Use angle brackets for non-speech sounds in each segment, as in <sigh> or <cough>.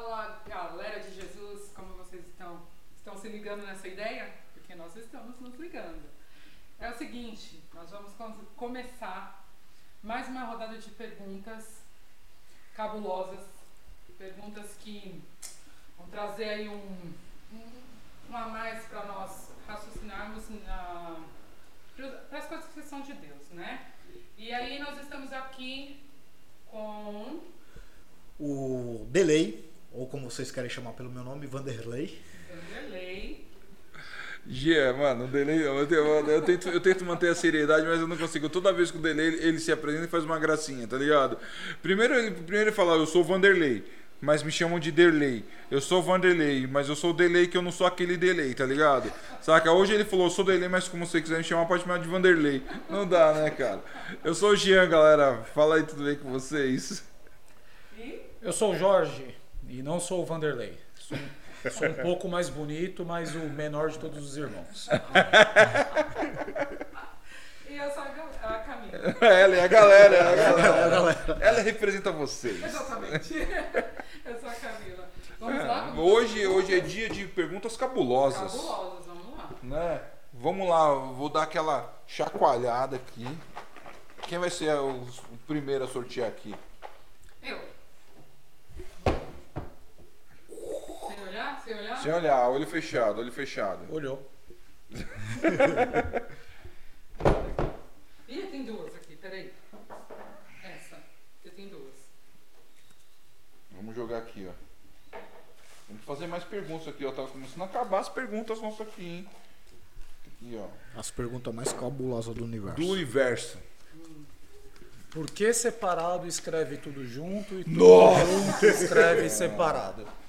Fala galera de Jesus, como vocês estão? Estão se ligando nessa ideia? Porque nós estamos nos ligando. É o seguinte, nós vamos começar mais uma rodada de perguntas cabulosas, perguntas que vão trazer aí um, um, a mais para nós raciocinarmos para as coisas que são de Deus, né? E aí nós estamos aqui com o Delay, ou como vocês querem chamar pelo meu nome, Vanderlei. Vanderlei. Gia, mano, o delay, eu, eu, tento, eu tento manter a seriedade, mas eu não consigo. Toda vez que o delay ele, ele se apresenta e faz uma gracinha, tá ligado? Primeiro ele, primeiro ele fala, eu sou Vanderlei, mas me chamam de Derlei. Eu sou Vanderlei, mas eu sou o Delay que eu não sou aquele Delay, tá ligado? Saca? Hoje ele falou, eu sou Delay, mas como você quiser me chamar, pode me chamar de Vanderlei. Não dá, né, cara? Eu sou o Jean, galera. Fala aí tudo bem com vocês. Eu sou o Jorge e não sou o Vanderlei. Sou, sou um pouco mais bonito, mas o menor de todos os irmãos. e eu sou a Camila. Ela é a galera, é a galera. Ela representa vocês. Exatamente. Eu sou a Camila. Vamos é, lá? Hoje, hoje é dia de perguntas cabulosas. Cabulosas, vamos lá. Né? Vamos lá, vou dar aquela chacoalhada aqui. Quem vai ser o primeiro a sortear aqui? Eu. Sem olhar? Olho fechado, olho fechado. Olhou. <laughs> Ih, tem duas aqui, peraí. Essa, eu tenho duas. Vamos jogar aqui, ó. Vamos fazer mais perguntas aqui, ó. Tá começando a acabar as perguntas nossas aqui, hein? Aqui, ó. As perguntas mais cabulosas do universo. Do universo. Por que separado escreve tudo junto e tudo Nossa! junto escreve separado? <laughs>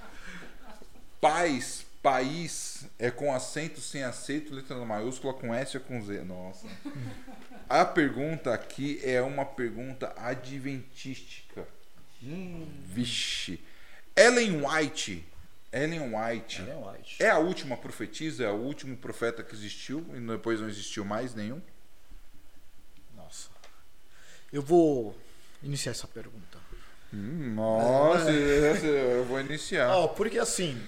Paz, país é com acento, sem acento, letra maiúscula, com S ou com Z. Nossa. <laughs> A pergunta aqui é uma pergunta adventística. Hum. Vixe. Ellen White. Ellen White. Ellen White. É a última profetisa, é o último profeta que existiu e depois não existiu mais nenhum? Nossa. Eu vou iniciar essa pergunta. Hum, nossa, é. eu vou iniciar. Oh, porque assim,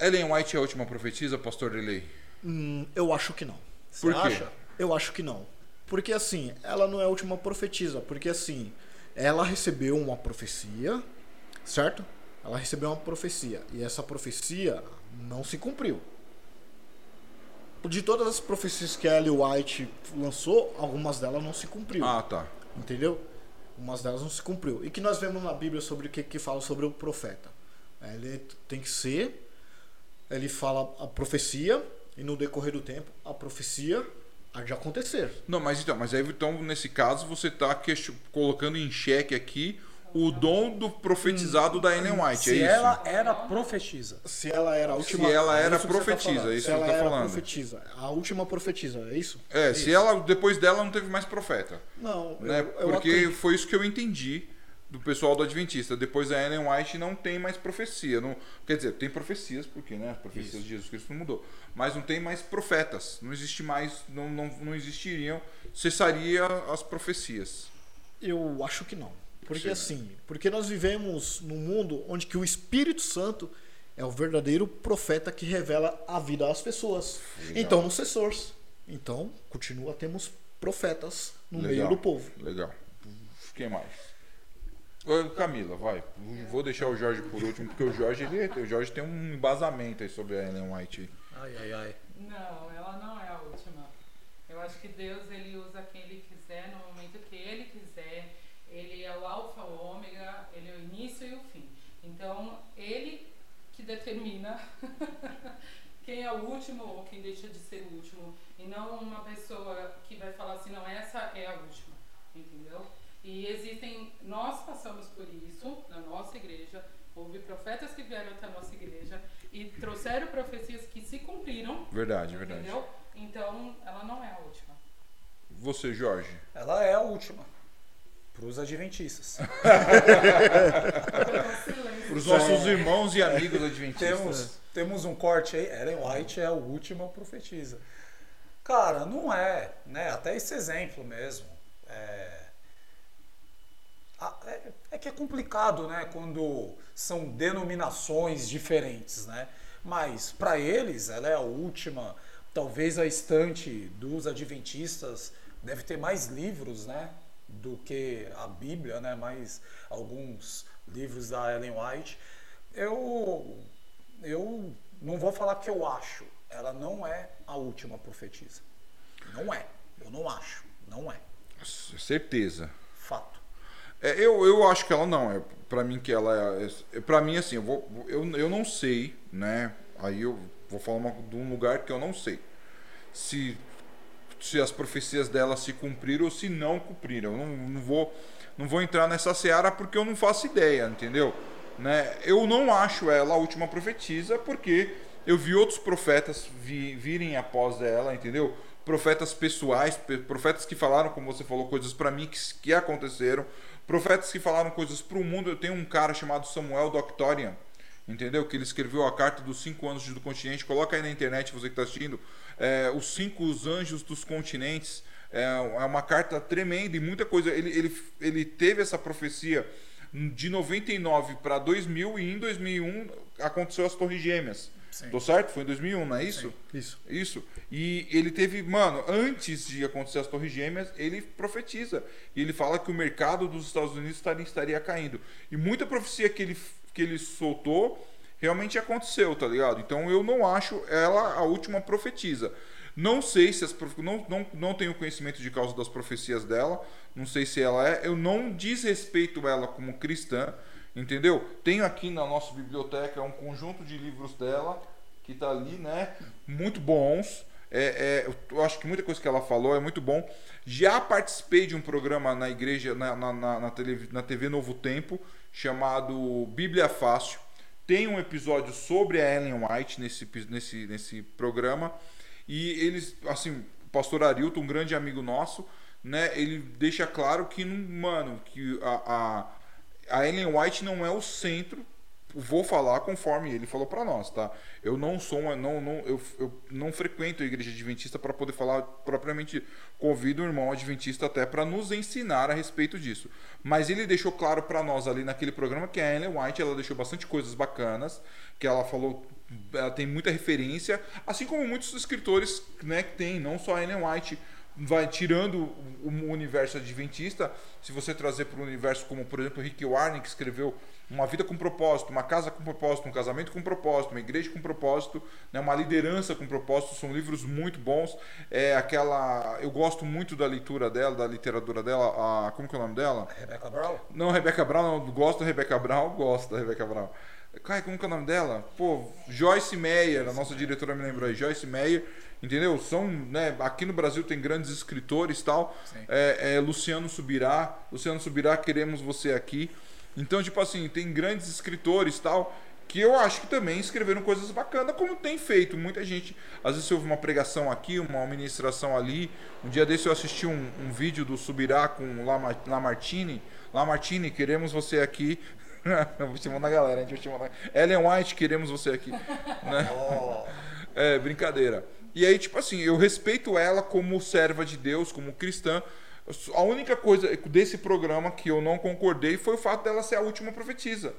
Ellen White é a última profetisa, pastor Delay? Hum, eu acho que não. Por Você quê? Acha? Eu acho que não. Porque assim, ela não é a última profetisa. Porque assim, ela recebeu uma profecia, certo? Ela recebeu uma profecia. E essa profecia não se cumpriu. De todas as profecias que a Ellen White lançou, algumas delas não se cumpriu. Ah, tá. Entendeu? Algumas delas não se cumpriu. E que nós vemos na Bíblia sobre o que, que fala sobre o profeta. Ele tem que ser ele fala a profecia e no decorrer do tempo a profecia há de acontecer. Não, mas então, mas aí então nesse caso você está colocando em xeque aqui o dom do profetizado hum, da Ellen White, se é isso? Ela era profetisa. Se ela era a última. Se ela era é isso profetisa, tá é isso se que ela tá era falando. profetisa, a última profetisa, é isso? É, é se isso. ela depois dela não teve mais profeta. Não, né? eu, eu Porque acredito. foi isso que eu entendi do pessoal do Adventista. Depois a Ellen White não tem mais profecia. Não, quer dizer, tem profecias, porque né, as profecias Isso. de Jesus Cristo não mudou. Mas não tem mais profetas. Não existe mais, não, não, não existiriam, cessaria as profecias. Eu acho que não. Porque Sim. assim, porque nós vivemos num mundo onde que o Espírito Santo é o verdadeiro profeta que revela a vida às pessoas. Legal. Então não cessou. Então, continua temos profetas no Legal. meio do povo. Legal. Quem mais? Camila, vai. Vou deixar o Jorge por último, porque o Jorge, ele, o Jorge tem um embasamento aí sobre a Ellen White. Ai, ai, ai. Não, ela não é a última. Eu acho que Deus ele usa quem ele quiser no momento que ele quiser. Ele é o alfa, o ômega, ele é o início e o fim. Então, ele que determina <laughs> quem é o último ou quem deixa de ser o último. E não uma pessoa que vai falar assim, não, essa é a última. Entendeu? E existem, nós passamos por isso na nossa igreja. Houve profetas que vieram até a nossa igreja e trouxeram profecias que se cumpriram. Verdade, verdade. Entendeu? Então, ela não é a última. Você, Jorge. Ela é a última. Para os adventistas. <laughs> Para os nossos irmãos e amigos adventistas. temos, temos um corte aí. Ellen White é a última profetisa. Cara, não é. Né? Até esse exemplo mesmo. É, é, é que é complicado, né? Quando são denominações diferentes, né? Mas para eles ela é a última, talvez a estante dos adventistas deve ter mais livros, né? Do que a Bíblia, né? Mais alguns livros da Ellen White. Eu, eu não vou falar que eu acho. Ela não é a última profetisa. Não é. Eu não acho. Não é. Certeza. É, eu, eu acho que ela não. É para mim que ela é, é para mim assim, eu, vou, eu, eu não sei, né? Aí eu vou falar uma, de um lugar que eu não sei. Se se as profecias dela se cumpriram ou se não cumpriram. Eu não, não vou não vou entrar nessa seara porque eu não faço ideia, entendeu? Né? Eu não acho ela a última profetisa porque eu vi outros profetas vi, virem após ela, entendeu? Profetas pessoais, profetas que falaram, como você falou, coisas para mim que, que aconteceram, profetas que falaram coisas para o mundo. Eu tenho um cara chamado Samuel Doctorian, entendeu? Que ele escreveu a carta dos cinco anjos do continente. Coloca aí na internet, você que está assistindo, é, os cinco anjos dos continentes. É, é uma carta tremenda e muita coisa. Ele, ele, ele teve essa profecia de 99 para 2000 e em 2001 aconteceu as Torres Gêmeas. Sim. Tô certo? Foi em 2001, não é isso? Sim. Isso. Isso. E ele teve, mano, antes de acontecer as Torres Gêmeas, ele profetiza. E ele fala que o mercado dos Estados Unidos estaria, estaria caindo. E muita profecia que ele, que ele soltou realmente aconteceu, tá ligado? Então eu não acho ela a última profetisa. Não sei se as não, não, não tenho conhecimento de causa das profecias dela, não sei se ela é, eu não desrespeito ela como cristã, entendeu? Tenho aqui na nossa biblioteca um conjunto de livros dela que está ali, né? Muito bons. É, é, eu acho que muita coisa que ela falou é muito bom. Já participei de um programa na igreja, na, na, na, na, TV, na TV Novo Tempo, chamado Bíblia Fácil. Tem um episódio sobre a Ellen White nesse, nesse, nesse programa. E eles, assim, o pastor Arilton, um grande amigo nosso, né? Ele deixa claro que, mano, que a, a, a Ellen White não é o centro vou falar conforme ele falou para nós, tá? Eu não sou uma, não, não eu, eu não frequento a igreja adventista para poder falar propriamente. Convido o irmão adventista até para nos ensinar a respeito disso. Mas ele deixou claro para nós ali naquele programa que a Ellen White ela deixou bastante coisas bacanas, que ela falou ela tem muita referência, assim como muitos escritores né, que tem, não só a Ellen White, vai tirando o universo adventista, se você trazer para o universo como, por exemplo, Rick Warren, que escreveu Uma Vida com Propósito, Uma Casa com Propósito, Um Casamento com Propósito, Uma Igreja com Propósito, né, Uma Liderança com Propósito, são livros muito bons. É aquela, eu gosto muito da leitura dela, da literatura dela, a, como que é o nome dela? Rebecca Brown? Não, Rebecca Brown, não, gosto da Rebecca Brown, gosto da Rebecca Brown. Cara, como que é o nome dela? Pô, Joyce Meyer, a nossa diretora me lembrou aí, Joyce Meyer, entendeu? São, né, aqui no Brasil tem grandes escritores tal. É, é, Luciano Subirá, Luciano Subirá, queremos você aqui. Então, tipo assim, tem grandes escritores tal, que eu acho que também escreveram coisas bacanas, como tem feito. Muita gente, às vezes houve uma pregação aqui, uma ministração ali. Um dia desse eu assisti um, um vídeo do Subirá com Lamartine. Lamartine, queremos você aqui. <laughs> vou chamando a galera, a gente vai chamando. Ellen White, queremos você aqui. <laughs> Né? Oh. É, brincadeira. E aí, tipo assim, eu respeito ela como serva de Deus, como cristã. A única coisa desse programa que eu não concordei foi o fato dela ser a última profetisa.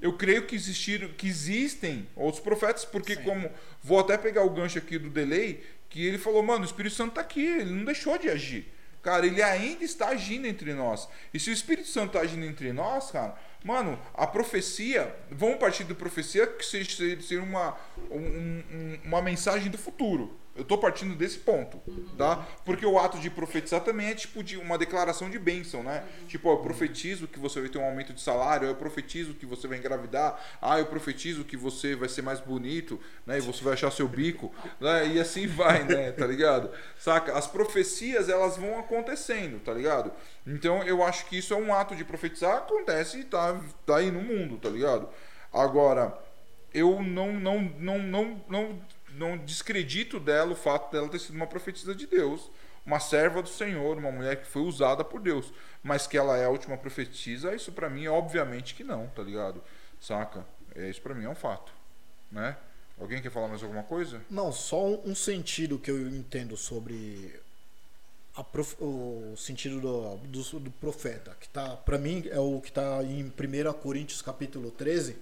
Eu creio que existiram, que existem outros profetas, porque Sim. como vou até pegar o gancho aqui do delay, que ele falou, mano, o Espírito Santo está aqui, ele não deixou de agir. Cara, ele ainda está agindo entre nós. E se o Espírito Santo está agindo entre nós, cara, Mano, a profecia, vamos partir da profecia que seja, seja uma, um, uma mensagem do futuro. Eu estou partindo desse ponto, tá? Porque o ato de profetizar também é tipo de uma declaração de bênção, né? Tipo, eu profetizo que você vai ter um aumento de salário, eu profetizo que você vai engravidar, ah, eu profetizo que você vai ser mais bonito, né? E você vai achar seu bico, né? E assim <laughs> vai, né? Tá ligado? Saca? As profecias, elas vão acontecendo, tá ligado? Então, eu acho que isso é um ato de profetizar, acontece e tá, tá aí no mundo, tá ligado? Agora, eu não, não, não, não, não não descredito dela o fato dela ter sido uma profetisa de Deus, uma serva do Senhor, uma mulher que foi usada por Deus, mas que ela é a última profetisa, isso para mim obviamente que não, tá ligado? Saca? É, isso para mim é um fato, né? Alguém quer falar mais alguma coisa? Não, só um sentido que eu entendo sobre prof- o sentido do, do, do profeta, que tá, para mim, é o que está em 1 Coríntios capítulo 13,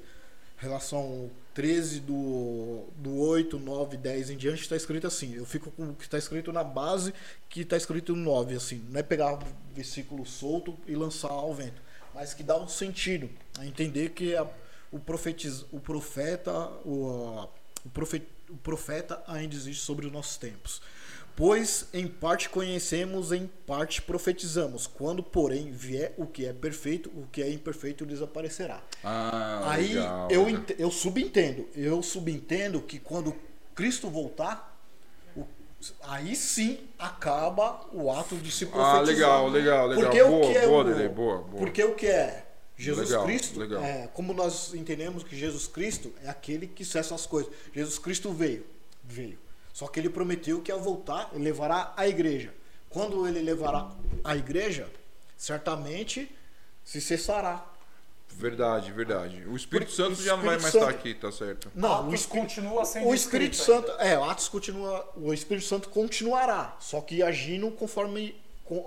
relação 13 do, do 8, 9, 10 em diante, está escrito assim. Eu fico com o que está escrito na base, que está escrito no 9, assim. Não é pegar o versículo solto e lançar ao vento, mas que dá um sentido, a entender que a, o, profetiz, o profeta, o, a- o, profe, o profeta ainda existe sobre os nossos tempos. Pois em parte conhecemos, em parte profetizamos. Quando, porém, vier o que é perfeito, o que é imperfeito desaparecerá. Ah, Aí legal, eu, ent- eu subentendo. Eu subentendo que quando Cristo voltar, aí sim acaba o ato de se profetizar. Ah, legal, legal, legal. Porque boa, o que é boa, o, Dele, boa, boa. Porque o que é Jesus Legal, Cristo, legal. é, como nós entendemos que Jesus Cristo é aquele que cessa as coisas. Jesus Cristo veio, veio. Só que ele prometeu que ao voltar, ele levará a igreja. Quando ele levará a igreja, certamente se cessará. Verdade, verdade. O Espírito Porque Santo o já não vai Espírito mais Santo- estar aqui, tá certo. Não, Atos o Espírito, continua sendo o Espírito Santo, é, o Atos continua, o Espírito Santo continuará, só que agindo conforme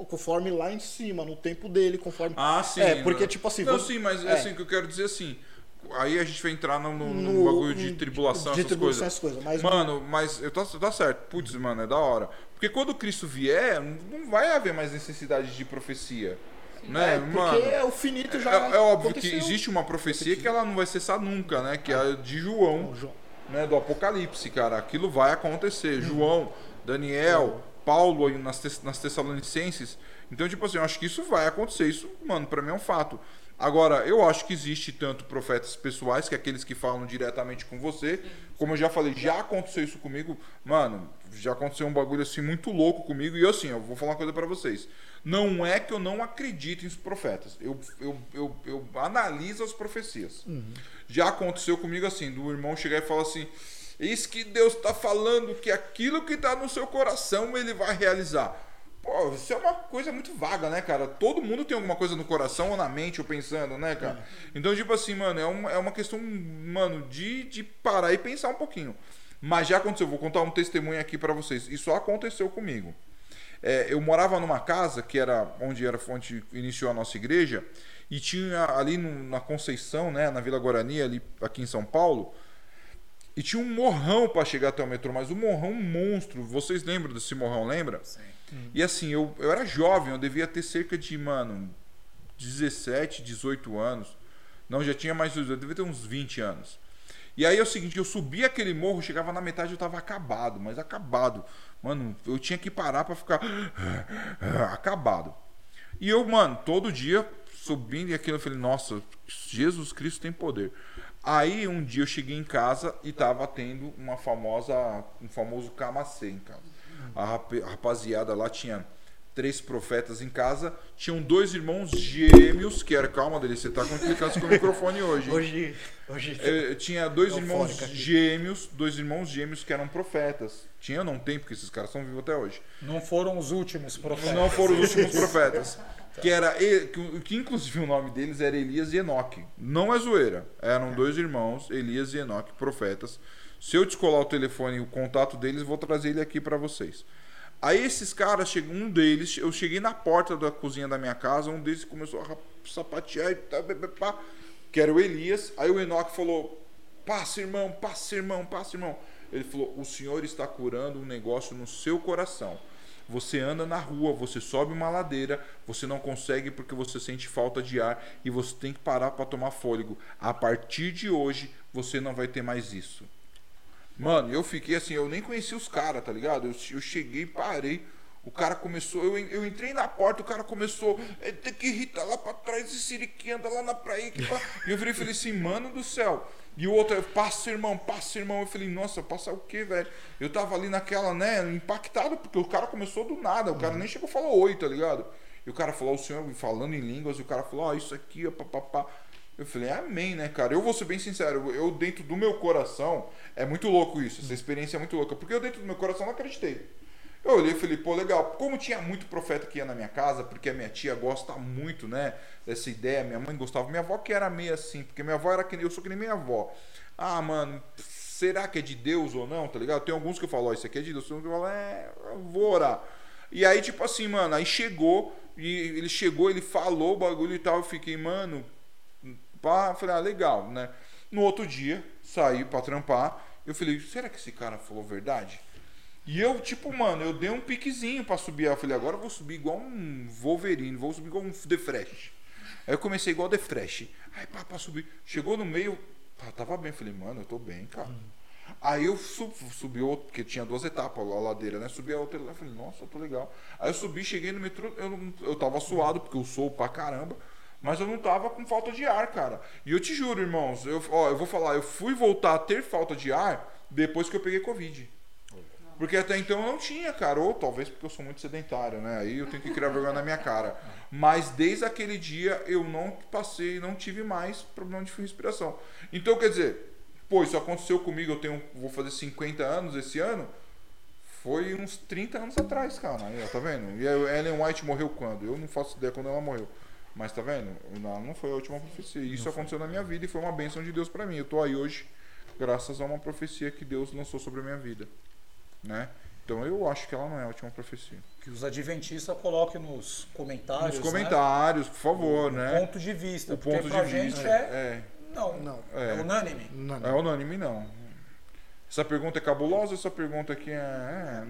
conforme lá em cima, no tempo dele, conforme Ah, sim. É, porque né? tipo assim, Não, vamos- sim, mas é. assim, o que eu quero dizer assim. Aí a gente vai entrar no, no, no bagulho de no- tribulação, de essas tribulação, coisas. essas coisas, mas- Mano, mas eu tá, tá certo. Putz, mano, é da hora. Porque quando Cristo vier, não vai haver mais necessidade de profecia. Né, é, porque mano? é o finito já É, é óbvio que existe uma profecia que ela não vai cessar nunca, né? Que é a de João, né? Do Apocalipse, cara. Aquilo vai acontecer. João, Daniel, Paulo aí nas, nas Tessalonicenses. Então, tipo assim, eu acho que isso vai acontecer. Isso, mano, pra mim é um fato. Agora, eu acho que existe tanto profetas pessoais, que é aqueles que falam diretamente com você. Como eu já falei, já aconteceu isso comigo. Mano, já aconteceu um bagulho assim muito louco comigo. E eu, assim, eu vou falar uma coisa pra vocês. Não é que eu não acredito em profetas. Eu, eu, eu, eu analiso as profecias. Já aconteceu comigo assim, do irmão chegar e falar assim: Eis que Deus está falando que aquilo que está no seu coração ele vai realizar. Pô, isso é uma coisa muito vaga, né, cara? Todo mundo tem alguma coisa no coração ou na mente ou pensando, né, cara? Então, tipo assim, mano, é uma, é uma questão, mano, de, de parar e pensar um pouquinho. Mas já aconteceu, vou contar um testemunho aqui pra vocês. Isso aconteceu comigo. É, eu morava numa casa que era onde era onde iniciou a nossa igreja e tinha ali no- na Conceição, né, na Vila Guarani, ali aqui em São Paulo, e tinha um morrão para chegar até o metrô, mas um morrão monstro. Vocês lembram desse morrão, lembra? Sim. E assim, eu, eu era jovem, eu devia ter cerca de, mano, 17, 18 anos. Não, já tinha mais, eu devia ter uns 20 anos. E aí é o seguinte, eu subi aquele morro, chegava na metade, eu tava acabado, mas acabado. Mano, eu tinha que parar pra ficar <laughs> acabado. E eu, mano, todo dia subindo e aquilo, eu falei, nossa, Jesus Cristo tem poder. Aí um dia eu cheguei em casa e tava tendo uma famosa, um famoso camacê em casa. A rap- a rapaziada lá tinha três profetas em casa, tinham dois irmãos gêmeos, que era, calma dele, você tá com implicância com o microfone hoje. hein? Hoje, hoje Eu, eu tinha dois irmãos gêmeos, dois irmãos gêmeos que eram profetas. Tinha, não tem, porque esses caras são vivos até hoje. Não foram os últimos profetas. Não foram os últimos profetas. Que era que, que inclusive o nome deles era Elias e Enoque. Não é zoeira. Eram dois irmãos, Elias e Enoque, profetas. Se eu descolar o telefone e o contato deles, vou trazer ele aqui para vocês. Aí esses caras, um deles, eu cheguei na porta da cozinha da minha casa, um deles começou a sapatear e pá, que era o Elias. Aí o Enoque falou: Passa, irmão, passa, irmão, passa, irmão. Ele falou: O Senhor está curando um negócio no seu coração. Você anda na rua, você sobe uma ladeira, você não consegue porque você sente falta de ar e você tem que parar para tomar fôlego. A partir de hoje, você não vai ter mais isso. Mano, eu fiquei assim, eu nem conheci os caras, tá ligado? Eu, eu cheguei, parei. O cara começou, eu, eu entrei na porta, o cara começou, é, tem que irritar lá pra trás, esse siriquinho anda lá na praia. Que pá." E eu virei e falei assim, mano do céu. E o outro, passa irmão, passa irmão. Eu falei, nossa, passar o quê, velho? Eu tava ali naquela, né, impactado, porque o cara começou do nada, o cara nem chegou e falou oi, tá ligado? E o cara falou, o senhor falando em línguas, e o cara falou, ó, isso aqui, ó, papapá. Eu falei, amém, né, cara? Eu vou ser bem sincero, eu dentro do meu coração, é muito louco isso, essa experiência é muito louca, porque eu dentro do meu coração não acreditei. Eu olhei e falei, pô, legal. Como tinha muito profeta que ia na minha casa, porque a minha tia gosta muito, né, dessa ideia, minha mãe gostava, minha avó que era meio assim, porque minha avó era que eu sou que nem minha avó. Ah, mano, será que é de Deus ou não, tá ligado? Tem alguns que eu falo, ó, isso aqui é de Deus, tem uns que eu falo, é, eu vou orar. E aí, tipo assim, mano, aí chegou, e ele chegou, ele falou o bagulho e tal, eu fiquei, mano, pá, falei, ah, legal, né? No outro dia, saí pra trampar, eu falei, será que esse cara falou verdade? E eu, tipo, mano, eu dei um piquezinho pra subir. Eu falei, agora eu vou subir igual um Wolverine, vou subir igual um The Fresh. Aí eu comecei igual The Fresh. Aí, pá, pra subir. Chegou no meio, pá, tava bem. Falei, mano, eu tô bem, cara. Aí eu sub, subi outro, porque tinha duas etapas a ladeira, né? Subi a outra lá, falei, nossa, eu tô legal. Aí eu subi, cheguei no metrô, eu, eu tava suado, porque eu sou pra caramba. Mas eu não tava com falta de ar, cara. E eu te juro, irmãos, eu, ó, eu vou falar, eu fui voltar a ter falta de ar depois que eu peguei Covid. Porque até então eu não tinha, cara. Ou talvez porque eu sou muito sedentário, né? Aí eu tenho que criar vergonha na minha cara. Mas desde aquele dia eu não passei, não tive mais problema de respiração. Então, quer dizer, pô, isso aconteceu comigo, eu tenho, vou fazer 50 anos esse ano. Foi uns 30 anos atrás, cara. Aí, ó, tá vendo? E a Ellen White morreu quando? Eu não faço ideia quando ela morreu. Mas tá vendo? Não, não foi a última profecia. Isso aconteceu na minha vida e foi uma bênção de Deus pra mim. Eu tô aí hoje graças a uma profecia que Deus lançou sobre a minha vida, né? Então eu acho que ela não é a última profecia. Que os adventistas coloquem nos comentários. Nos né, comentários, por favor, o né? ponto de vista. O porque ponto de gente vista. é. É, Não, Não. É, É. unânime. Não, é unânime, não. Essa pergunta é cabulosa, essa pergunta aqui é. é,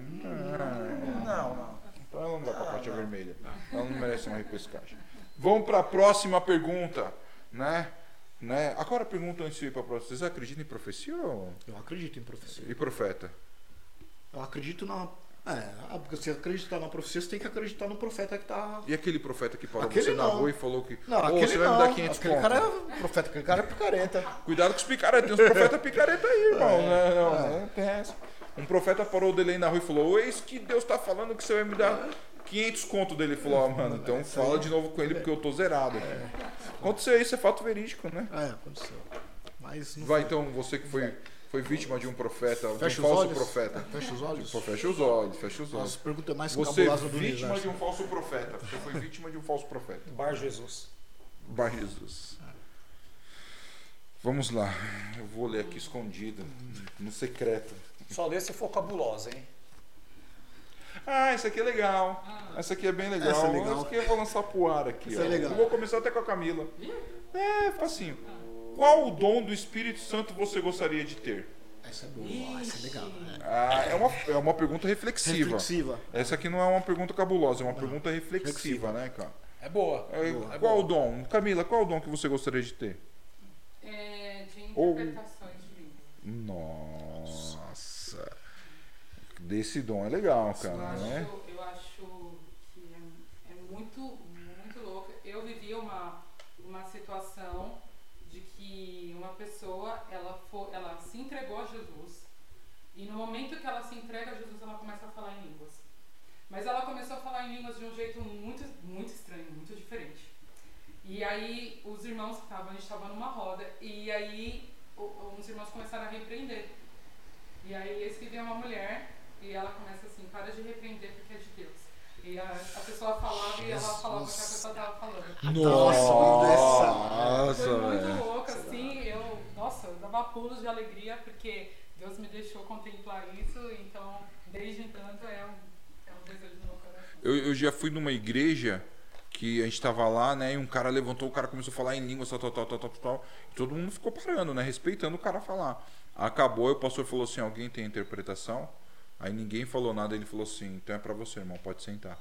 Não, não. Então ela não dá pra faixa vermelha. Ela não merece uma repescagem. Vamos para a próxima pergunta, né? né? Agora pergunta antes de ir para a próxima. Vocês acreditam em profecia ou... Eu acredito em profecia. e profeta? Eu acredito na. É, ah, porque se acreditar na profecia, você tem que acreditar no profeta que tá. E aquele profeta que parou Aquele você na não. rua e falou que Não, "Ô, aquele você vai não. me dar 500 aquele cara é profeta, aquele cara é picareta. Cuidado com os picaretas, tem uns profetas picareta aí, irmão. É, né? Não, é. não tem essa. Um profeta parou dele na rua e falou: Eis que Deus tá falando que você vai me dar 500 conto dele. Ele falou: Ó, mano, então fala de novo com ele porque eu tô zerado. aqui." Aconteceu isso, é fato verídico, né? É, aconteceu. Mas não Vai foi. então, você que foi, foi vítima de um profeta, de Fecha um os falso olhos. profeta. Fecha os olhos. Pô, fecha os olhos, fecha os olhos. Nossa, pergunta é mais Você vítima de um falso profeta. Você foi vítima de um falso profeta. Bar Jesus. Bar Jesus. Vamos lá. Eu vou ler aqui escondido, no secreto. Só lê se for cabulosa, hein? Ah, isso aqui é legal. Essa aqui é bem legal. Essa é legal. Essa aqui eu vou lançar pro ar aqui. Essa ó. é legal. Eu vou começar até com a Camila. É, facinho. Qual o dom do Espírito Santo você gostaria de ter? Essa é boa, essa é legal. É. Ah, é, uma, é uma pergunta reflexiva. Reflexiva. Essa aqui não é uma pergunta cabulosa, é uma pergunta reflexiva, né, cara? É boa. É, Boa. qual o dom? Camila, qual o dom que você gostaria de ter? É, de Ou- interpretações de língua. Nossa. Desse dom é legal, Eu cara, né? acho, eu acho que é, é muito, muito louco. Eu vivi uma, uma situação de que uma pessoa, ela, for, ela se entregou a Jesus e no momento que ela se entrega a Jesus, ela começa a falar em línguas. Mas ela começou a falar em línguas de um jeito muito, muito estranho, muito diferente. E aí os irmãos que estavam, a gente estava numa roda, e aí o- uns irmãos começaram a repreender. E aí esse que uma mulher e ela começa assim, para de repreender porque é de Deus. E a, a pessoa falava e ela falava o que a pessoa estava falando. Nossa, Foi muito velho. louco, assim, eu, nossa, eu dava pulos de alegria porque Deus me deixou contemplar isso, então desde então é um, é um desejo do meu coração. Eu, eu já fui numa igreja que a gente tava lá, né? E um cara levantou, o cara começou a falar em línguas, tal, tal, tal, tal, tal, tal. E todo mundo ficou parando, né? Respeitando o cara falar. Acabou, e o pastor falou assim: alguém tem interpretação? Aí ninguém falou nada, ele falou assim: então é pra você, irmão, pode sentar.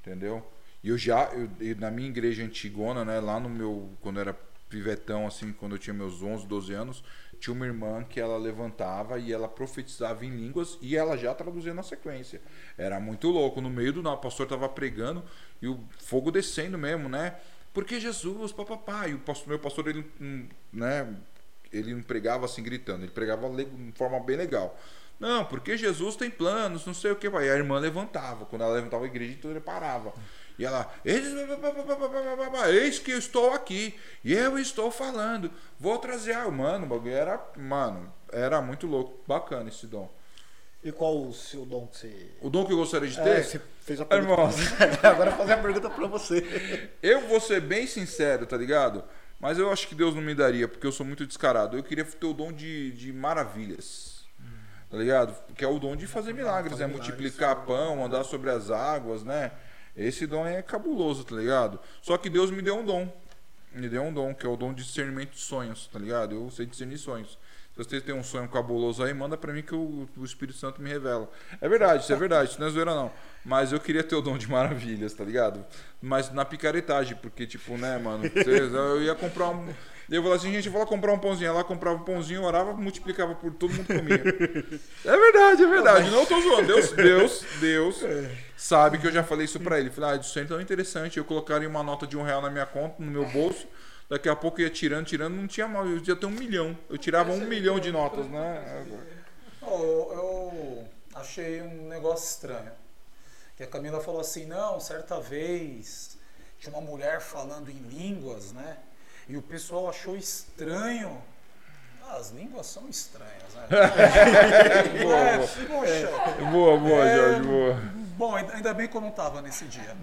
Entendeu? E eu já, eu, na minha igreja antigona, né? Lá no meu, quando eu era pivetão, assim, quando eu tinha meus 11, 12 anos, tinha uma irmã que ela levantava e ela profetizava em línguas e ela já traduzia na sequência. Era muito louco. No meio do nada, o pastor tava pregando e o fogo descendo mesmo, né? Porque Jesus, papapá. E o pastor, meu pastor, ele, hum, né? Ele não pregava assim gritando, ele pregava de forma bem legal. Não, porque Jesus tem planos, não sei o que. Aí a irmã levantava. Quando ela levantava a igreja, então ele parava. E ela, eis, que eu estou aqui. E eu estou falando. Vou trazer. Ah, mano, o bagulho era. Mano, era muito louco. Bacana esse dom. E qual o seu dom que você. O dom que eu gostaria de ter. É, você fez a pergunta. Irmão. <laughs> Agora fazer a pergunta pra você. Eu vou ser bem sincero, tá ligado? Mas eu acho que Deus não me daria, porque eu sou muito descarado. Eu queria ter o dom de, de maravilhas. Tá ligado? Que é o dom de fazer milagres, Fazer né? Multiplicar pão, andar sobre as águas, né? Esse dom é cabuloso, tá ligado? Só que Deus me deu um dom. Me deu um dom, que é o dom de discernimento de sonhos, tá ligado? Eu sei discernir sonhos. Se você tem um sonho cabuloso aí, manda pra mim que o, o Espírito Santo me revela. É verdade, isso é verdade, isso não é zoeira não. Mas eu queria ter o dom de maravilhas, tá ligado? Mas na picaretagem, porque, tipo, né, mano, eu ia comprar um. Eu falava assim, gente, eu vou lá comprar um pãozinho. Ela comprava um pãozinho, orava, multiplicava por todo mundo comia. <laughs> É verdade, é verdade. Não tô zoando. Deus, Deus, Deus sabe que eu já falei isso pra ele. Falei, ah, isso é tão interessante. Eu colocaria uma nota de um real na minha conta, no meu bolso. Daqui a pouco eu ia tirando, tirando, não tinha mal. Eu ia ter um milhão. Eu tirava um milhão de notas, né? Eu, eu achei um negócio estranho. Que a Camila falou assim, não, certa vez tinha uma mulher falando em línguas, né? E o pessoal achou estranho. As línguas são estranhas, né? <laughs> Boa, É, boa. poxa. Boa, boa, É, Jorge, boa. Bom, ainda bem que eu não estava nesse dia.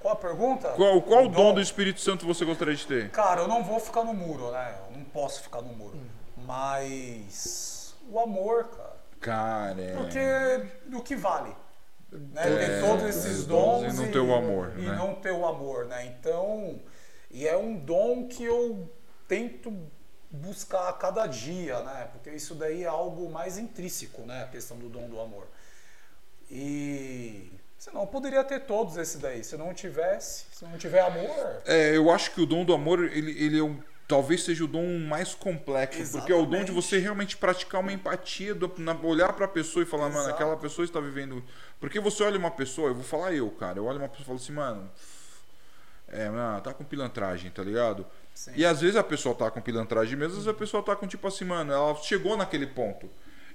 Qual a pergunta? Qual, qual dom do Espírito Santo você gostaria de ter? Cara, eu não vou ficar no muro, né? Eu não posso ficar no muro. Mas o amor, cara. Cara, é. Porque o que vale? Né? É, ter todos esses dons dons e não ter o amor, E né? não ter o amor, né? Então, e é um dom que eu tento buscar a cada dia, né? Porque isso daí é algo mais intrínseco, né? A questão do dom do amor. E senão eu poderia ter todos esses daí. Se não tivesse, se não tiver amor, É, eu acho que o dom do amor, ele, ele é um, talvez seja o dom mais complexo, porque é o dom de Exatamente. você realmente praticar uma empatia, do, na- olhar pra pessoa e falar, mano, Exato. aquela pessoa está vivendo. Porque você olha uma pessoa, eu vou falar eu, cara, eu olho uma pessoa e falo assim, mano, é, mano, tá com pilantragem, tá ligado? Sim. E às vezes a pessoa tá com pilantragem mesmo, às vezes a pessoa tá com tipo assim, mano, ela chegou naquele ponto.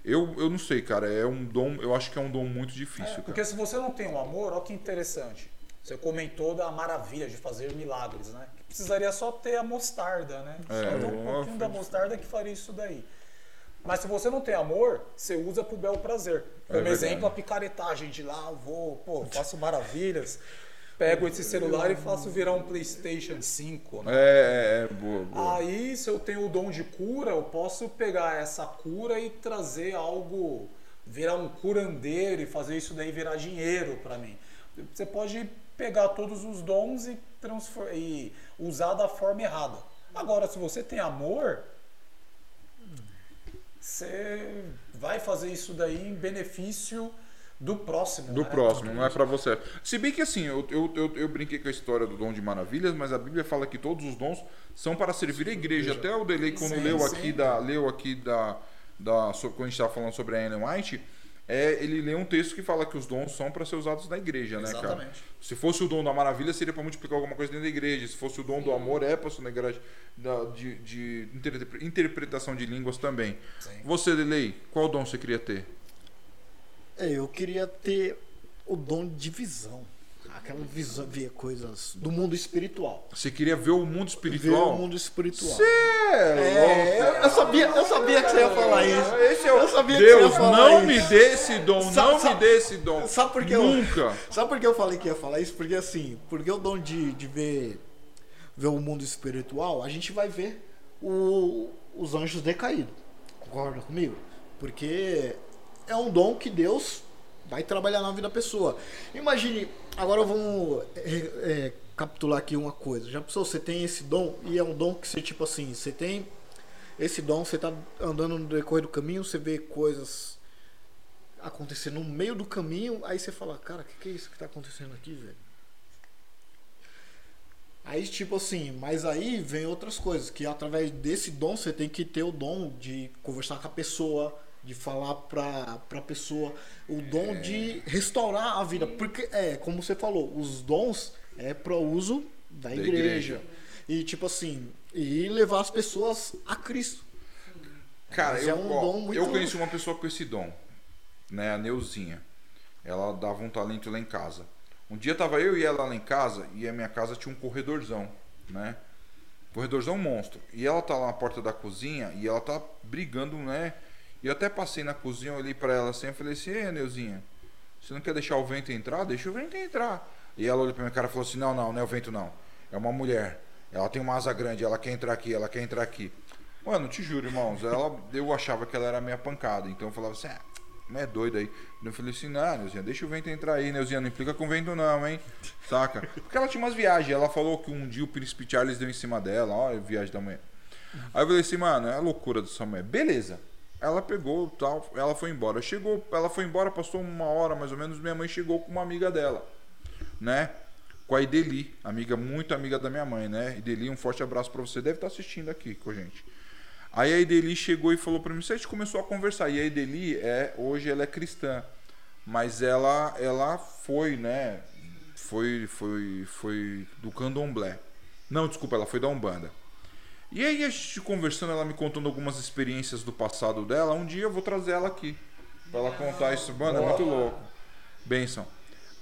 Eu, eu não sei, cara, é um dom, eu acho que é um dom muito difícil, É, cara. porque se você não tem um amor, olha que interessante. Você comentou da maravilha de fazer milagres, né? Que precisaria só ter a mostarda, né? É, só ter um pouquinho da mostarda que faria isso daí. Mas se você não tem amor, você usa pro bel prazer. Como É exemplo, a picaretagem de lá, eu vou, pô, faço maravilhas. Pego esse celular e faço virar um PlayStation 5, né? É, é, é, boa, boa. Aí, se eu tenho o dom de cura, eu posso pegar essa cura e trazer algo, virar um curandeiro e fazer isso daí virar dinheiro para mim. Você pode pegar todos os dons e, e usar da forma errada. Agora, se você tem amor, você vai fazer isso daí em benefício do próximo. Do né? próximo, não é pra você. Se bem que assim, eu, eu, eu, eu brinquei com a história do dom de maravilhas, mas a Bíblia fala que todos os dons são para servir a igreja. Até o Delay, quando Sim, leu sim. aqui da. Leu aqui da. da quando a gente estava falando sobre a Ellen White, é, ele lê um texto que fala que os dons são para ser usados na igreja, né, cara? Exatamente. Se fosse o dom da maravilha, seria para multiplicar alguma coisa dentro da igreja. Se fosse o dom do amor, é para ser na igreja da- de, de interpre- interpretação de línguas também. Sim. Você, Delay, qual dom você queria ter? É, eu queria ter o dom de visão. Aquela visão, ver coisas do mundo espiritual. Você queria ver o mundo Ver espiritual? o mundo espiritual. Cê é É, eu, eu sabia, eu sabia que você ia falar isso. Esse é o Eu sabia que você ia Deus, falar não isso. me dê esse dom, Sabe- não me dê esse dom. Sabe por que eu- Nunca. <laughs> Sabe por que eu falei que ia falar isso? Porque assim, porque o dom de, de ver, ver o mundo espiritual, a gente vai ver o- os anjos decaídos. Concorda comigo? Porque é um dom que Deus vai trabalhar na vida da pessoa. Imagine, agora vamos é, é, capitular aqui uma coisa. Já pensou, você tem esse dom e é um dom que você, tipo assim, você tem esse dom, você tá andando no decorrer do caminho, você vê coisas acontecendo no meio do caminho, aí você fala, cara, o que, que é isso que tá acontecendo aqui, velho? Aí, tipo assim, mas aí vem outras coisas, que através desse dom você tem que ter o dom de conversar com a pessoa, de falar pra, pra pessoa, o dom de restaurar a vida. Porque, é, como você falou, os dons é pro uso da, Da igreja. igreja. E, tipo assim, e levar as pessoas a Cristo. Cara, Mas eu, é um ó, dom muito- eu conheci uma pessoa com esse dom, né? A Neuzinha. Ela dava um talento lá em casa. Um dia tava eu e ela lá em casa e a minha casa tinha um corredorzão, né? Corredorzão monstro. E ela tá lá na porta da cozinha e ela tá brigando, né? E eu até passei na cozinha, olhei pra ela assim e falei assim: Ei, Neuzinha, você não quer deixar o vento entrar? Deixa o vento entrar. E ela olhou pra minha cara e falou assim: Não, não, não é o vento não. É uma mulher. Ela tem uma asa grande, ela quer entrar aqui, ela quer entrar aqui. Mano, te juro, irmãos, ela, eu achava que ela era minha pancada, então eu falava assim, ah, é doido aí. Eu falei assim, não, Neuzinha, deixa o vento entrar aí, Neuzinha, não implica com vento não, hein? Saca? Porque ela tinha umas viagens, ela falou que um dia o Príncipe Charles deu em cima dela, ó, viagem da manhã. Aí eu falei assim, mano, é a loucura dessa mulher. Beleza. Ela pegou, tal, ela foi embora. Chegou, ela foi embora, passou uma hora mais ou menos, minha mãe chegou com uma amiga dela, né? Com a Ideli, amiga, muito amiga da minha mãe, né? Ideli, um forte abraço pra você, deve estar assistindo aqui com a gente. Aí a Ideli chegou e falou pra mim, a gente começou a conversar. E a Ideli, é, hoje ela é cristã, mas ela, ela foi, né? Foi, foi, foi do candomblé. Não, desculpa, ela foi da Umbanda. E aí a gente conversando, ela me contando algumas experiências do passado dela. Um dia eu vou trazer ela aqui. Pra ela contar isso. Mano, é muito louco. Benção.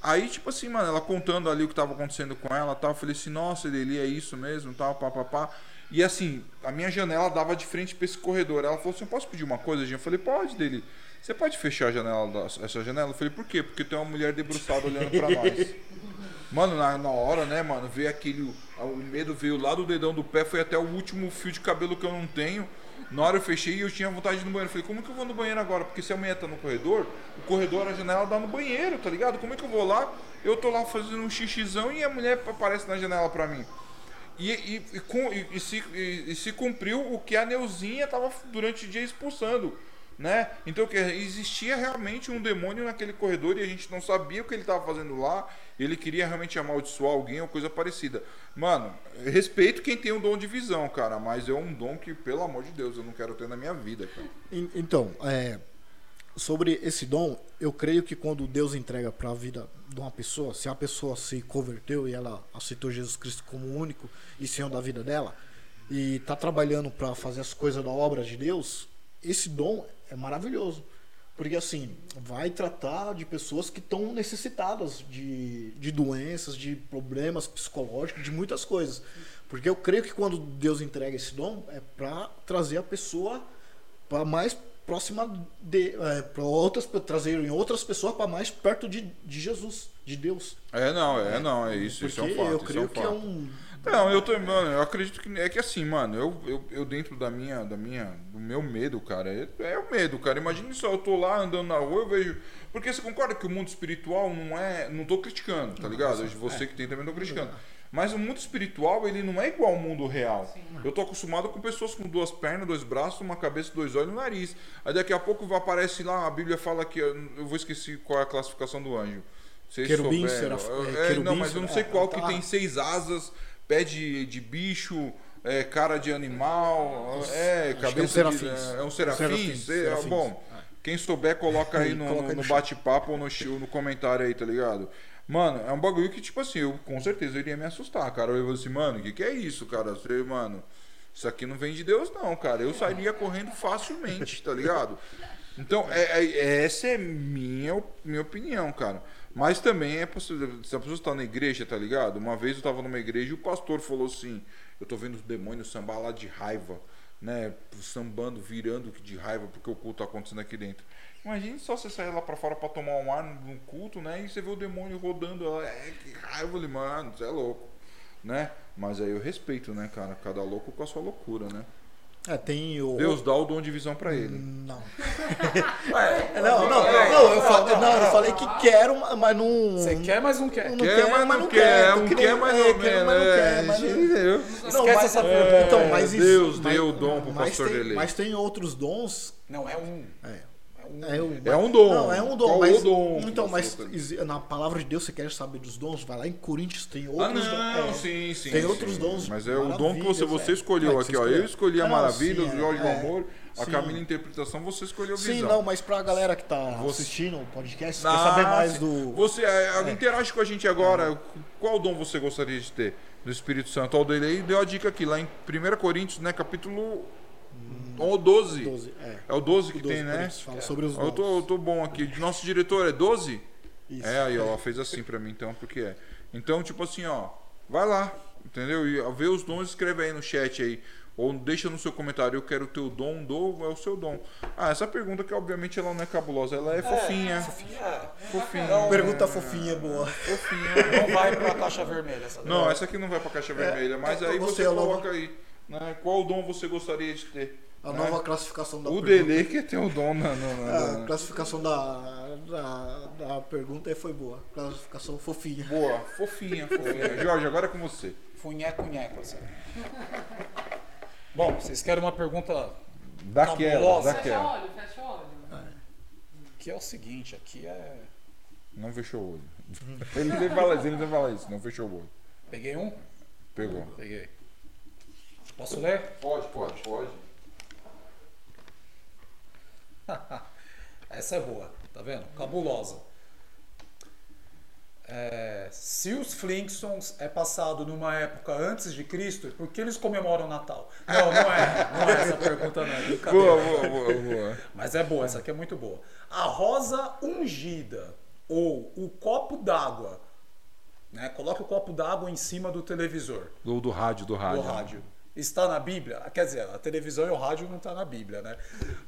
Aí, tipo assim, mano, ela contando ali o que tava acontecendo com ela tal. Eu falei assim, nossa, Eli, é isso mesmo, tal, pá, pá, pá. E assim, a minha janela dava de frente pra esse corredor. Ela falou assim, eu posso pedir uma coisa, gente? Eu falei, pode, dele. Você pode fechar a janela, da- essa janela? Eu falei, por quê? Porque tem uma mulher debruçada olhando pra <laughs> nós. Mano, na, na hora, né, mano, veio aquele. O medo veio lá do dedão do pé, foi até o último fio de cabelo que eu não tenho. Na hora eu fechei e eu tinha vontade de ir no banheiro. Falei, como que eu vou no banheiro agora? Porque se a mulher tá no corredor, o corredor, a janela dá no banheiro, tá ligado? Como é que eu vou lá? Eu tô lá fazendo um xixizão e a mulher aparece na janela pra mim. E, e, e, e- se, se cumpriu o que a Neuzinha tava durante o dia expulsando. Né? Então que existia realmente um demônio naquele corredor e a gente não sabia o que ele estava fazendo lá. Ele queria realmente amaldiçoar alguém ou coisa parecida. Mano, respeito quem tem o dom de visão, cara, mas é um dom que, pelo amor de Deus, eu não quero ter na minha vida, cara. En- Então, é, sobre esse dom, eu creio que quando Deus entrega para a vida de uma pessoa, se a pessoa se converteu e ela aceitou Jesus Cristo como único e Senhor da vida dela, e está trabalhando para fazer as coisas da obra de Deus, esse dom é maravilhoso. Porque assim, vai tratar de pessoas que estão necessitadas de, de doenças, de problemas psicológicos, de muitas coisas. Porque eu creio que quando Deus entrega esse dom, é para trazer a pessoa para mais próxima de é, para outras pra trazerem outras pessoas para mais perto de, de Jesus, de Deus. É, não, é, não, é isso, Porque isso é um fato. eu isso creio é um que é um Não, eu tô, mano, eu acredito que é que assim, mano, eu, eu, eu dentro da minha, da minha, do meu medo, cara, é, é o medo, cara. Imagina só, eu tô lá andando na rua, eu vejo, porque você concorda que o mundo espiritual não é, não tô criticando, tá ligado? Você que tem também não tô criticando. Mas o mundo espiritual, ele não é igual ao mundo real. Eu tô acostumado com pessoas com duas pernas, dois braços, uma cabeça, dois olhos e um nariz. Aí daqui a pouco aparece lá, a Bíblia fala que, eu vou esquecer qual é a classificação do anjo. Vocês Querubim, souberam. seraf- Eu- é, é, não, mas eu não sei é, qual tá. que tem seis asas, pé de, de bicho, é, cara de animal, é, acho cabeça é um de. serafins. É um serafim? Serafins, sei, é, serafins. bom, quem souber, coloca aí <laughs> no, Coloca no no bate-papo ou no, no comentário aí, tá ligado? Mano, é um bagulho que, tipo assim, eu com certeza eu iria me assustar, cara. Eu ia assim, mano, o que, que é isso, cara? Você, mano, isso aqui não vem de Deus, não, cara. Eu sairia correndo facilmente, tá ligado? <laughs> Então, é, é- é- essa é minha, minha opinião, cara. Mas também é possível. Se a pessoa está na igreja, tá ligado? Uma vez eu tava numa igreja e o pastor falou assim: Eu tô vendo os demônios sambar lá de raiva, né? Sambando, virando de raiva porque o culto tá acontecendo aqui dentro. Imagine só você sair lá pra fora pra tomar um ar num culto, né? E você vê o demônio rodando lá. É, que raiva, ali, mano, você é louco, né? Mas aí eu respeito, né, cara? Cada louco com a sua loucura, né? é, tem o Deus dá o dom de visão pra ele. não. <laughs> É, Não, não, não, eu falei, não, eu falei que quero, mas não Você quer, mas não quer. Não Quer, quer, mas não não quer. quer, Um que quer, mas não quer, quer. mas não quer, mas não-? Não, mas- essa é, pergunta. então, mas isso- Deus deu o dom pro pastor dele. Mas tem outros dons. Não, é um. É. É um. É, É um dom. Não, é um dom. Qual mas, o dom Então, você mas na palavra de Deus, você quer saber dos dons? Vai lá em Coríntios, tem Ah, outros não, dons. É, sim, sim. Tem sim. outros dons. Mas é o dom que você, você é. escolheu É, que aqui, você ó. Eu escolheu. escolhi a Ah, não, Maravilha, sim, o é, Jorge do é. Amor, a Sim. Camila Interpretação, você escolheu Sim, Visão. não, mas pra galera que tá Você- assistindo o podcast, Ah, quer saber mais sim. do. Você é, interage com a gente agora. Qual dom você gostaria de ter do Espírito Santo? Ó, O dele aí deu a dica aqui, lá em 1 Coríntios, né? Capítulo ó, 12. 12, é. É o 12 que O 12 tem, né? Fala sobre os Ó, Eu dons. tô, eu tô bom aqui. Nosso diretor é 12? Isso. É, aí, ó, fez assim pra mim, então, porque é. Então, tipo assim, ó, vai lá, entendeu? E vê os dons, escreve aí no chat aí. Ou deixa no seu comentário, eu quero o teu dom, dou, é o seu dom. Ah, essa pergunta que obviamente ela não é cabulosa, ela é fofinha. É, Fofinha. Não, Pergunta fofinha, boa. Fofinha. não vai pra caixa vermelha essa Não, essa aqui não vai pra caixa vermelha, mas eu aí você logo- coloca aí. Né? Qual dom você gostaria de ter? A né? nova classificação da O pergunta. Dele que tem o dom na. na- na- A na- classificação da, da, da pergunta foi boa. Classificação fofinha. Boa, fofinha, fofinha. <laughs> Jorge, agora é com você. Funheco, nheco, assim. Bom, vocês querem uma pergunta Daquela, Cabulosa. Fecha olho, fecha o olho. que é o seguinte, aqui é... Não fechou o olho. <laughs> Ele sempre fala isso, ele sempre fala isso. Não fechou o olho. Peguei um? Pegou. Peguei. Posso ler? Pode, pode, pode. <laughs> Essa é boa, tá vendo? Cabulosa. É, se os Flintstones é passado numa época antes de Cristo, por que eles comemoram o Natal? Não, não é. Não é essa pergunta, não. É. Boa, boa, boa, boa. Mas é boa, essa aqui é muito boa. A rosa ungida ou o copo d'água, né? Coloque o copo d'água em cima do televisor, Do, do rádio, do rádio. do rádio. Está na Bíblia? Quer dizer, a televisão e o rádio não está na Bíblia, né?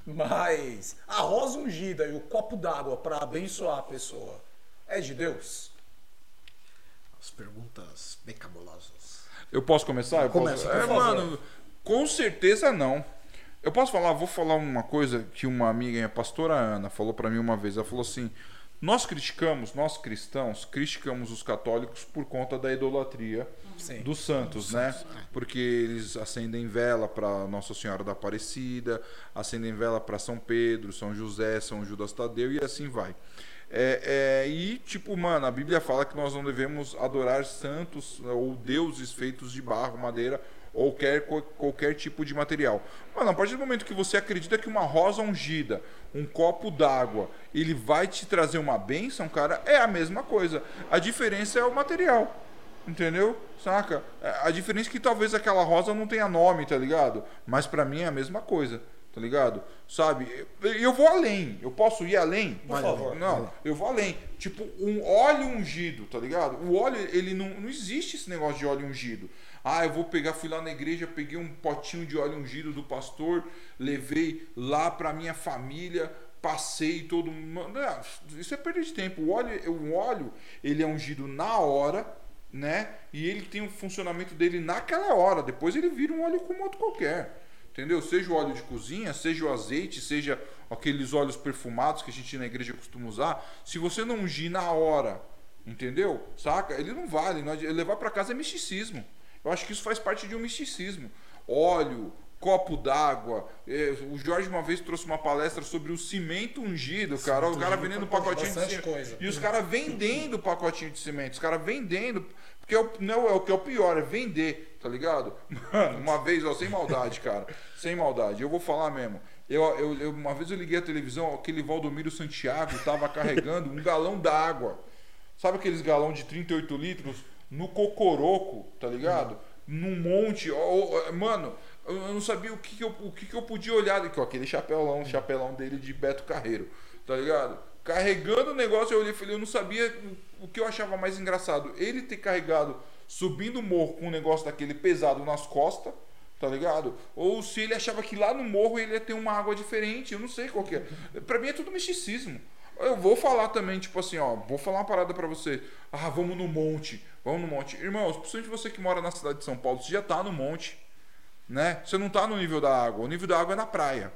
Mas a rosa ungida e o copo d'água para abençoar a pessoa é de Deus? As perguntas bem cabulosas. Eu posso começar? Eu Começa, posso... É, mano, com certeza não. Eu posso falar, vou falar uma coisa que uma amiga, a pastora Ana, falou pra mim uma vez. Ela falou assim: Nós criticamos, nós cristãos, criticamos os católicos por conta da idolatria Sim. dos santos, né? Porque eles acendem vela para Nossa Senhora da Aparecida, acendem vela para São Pedro, São José, São Judas Tadeu e assim vai. É, é, e, tipo, mano, a Bíblia fala que nós não devemos adorar santos ou deuses feitos de barro, madeira ou quer, qualquer tipo de material. Mano, a partir do momento que você acredita que uma rosa ungida, um copo d'água, ele vai te trazer uma bênção, cara, é a mesma coisa. A diferença é o material. Entendeu? Saca? A diferença é que talvez aquela rosa não tenha nome, tá ligado? Mas pra mim é a mesma coisa, tá ligado? Sabe? Eu, vou além. Eu posso ir além? Por favor. Não, eu vou além. Tipo, um óleo ungido, tá ligado? O óleo, ele não, não existe esse negócio de óleo ungido. Ah, eu vou pegar, fui lá na igreja, peguei um potinho de óleo ungido do pastor, levei lá pra minha família, passei todo mundo. Não, Isso é perda de tempo. O óleo, o óleo, ele é ungido na hora, né? E ele tem o funcionamento dele naquela hora. Depois ele vira um óleo como outro qualquer. Entendeu? Seja o óleo de cozinha, seja o azeite, seja aqueles óleos perfumados que a gente na igreja costuma usar. Se você não ungir na hora, entendeu? Saca? Ele não vale. Não levar para casa é misticismo. Eu acho que isso faz parte de um misticismo. Óleo, copo d'água. eh, O Jorge uma vez trouxe uma palestra sobre o cimento ungido, cara. O cara vendendo um pacotinho de cimento. coisa. E os caras vendendo pacotinho de cimento. Os caras vendendo. Porque é o, não, é o que é o pior, é vender, tá ligado? Mano, uma vez, ó, sem maldade, cara. Sem maldade. Eu vou falar mesmo. Eu, eu, eu- uma vez eu liguei a televisão, aquele Valdomiro Santiago tava carregando um galão d'água. Sabe aqueles galão de 38 litros no cocoroco, tá ligado? Num monte. ó, ó, mano, eu não sabia o que, que eu, o que, que eu podia olhar. Com aquele chapelão, chapelão dele de Beto Carreiro, tá ligado? Carregando o negócio, eu olhei e falei, eu não sabia o que eu achava mais engraçado. Ele ter carregado, subindo o morro com um negócio daquele pesado nas costas, tá ligado? Ou se ele achava que lá no morro ele ia ter uma água diferente, eu não sei qual que é. Pra mim é tudo misticismo. Eu vou falar também, tipo assim, ó, vou falar uma parada pra você. Ah, vamos no monte, vamos no monte. Irmãos, principalmente você que mora na cidade de São Paulo, você já tá no monte, né? Você não tá no nível da água, o nível da água é na praia,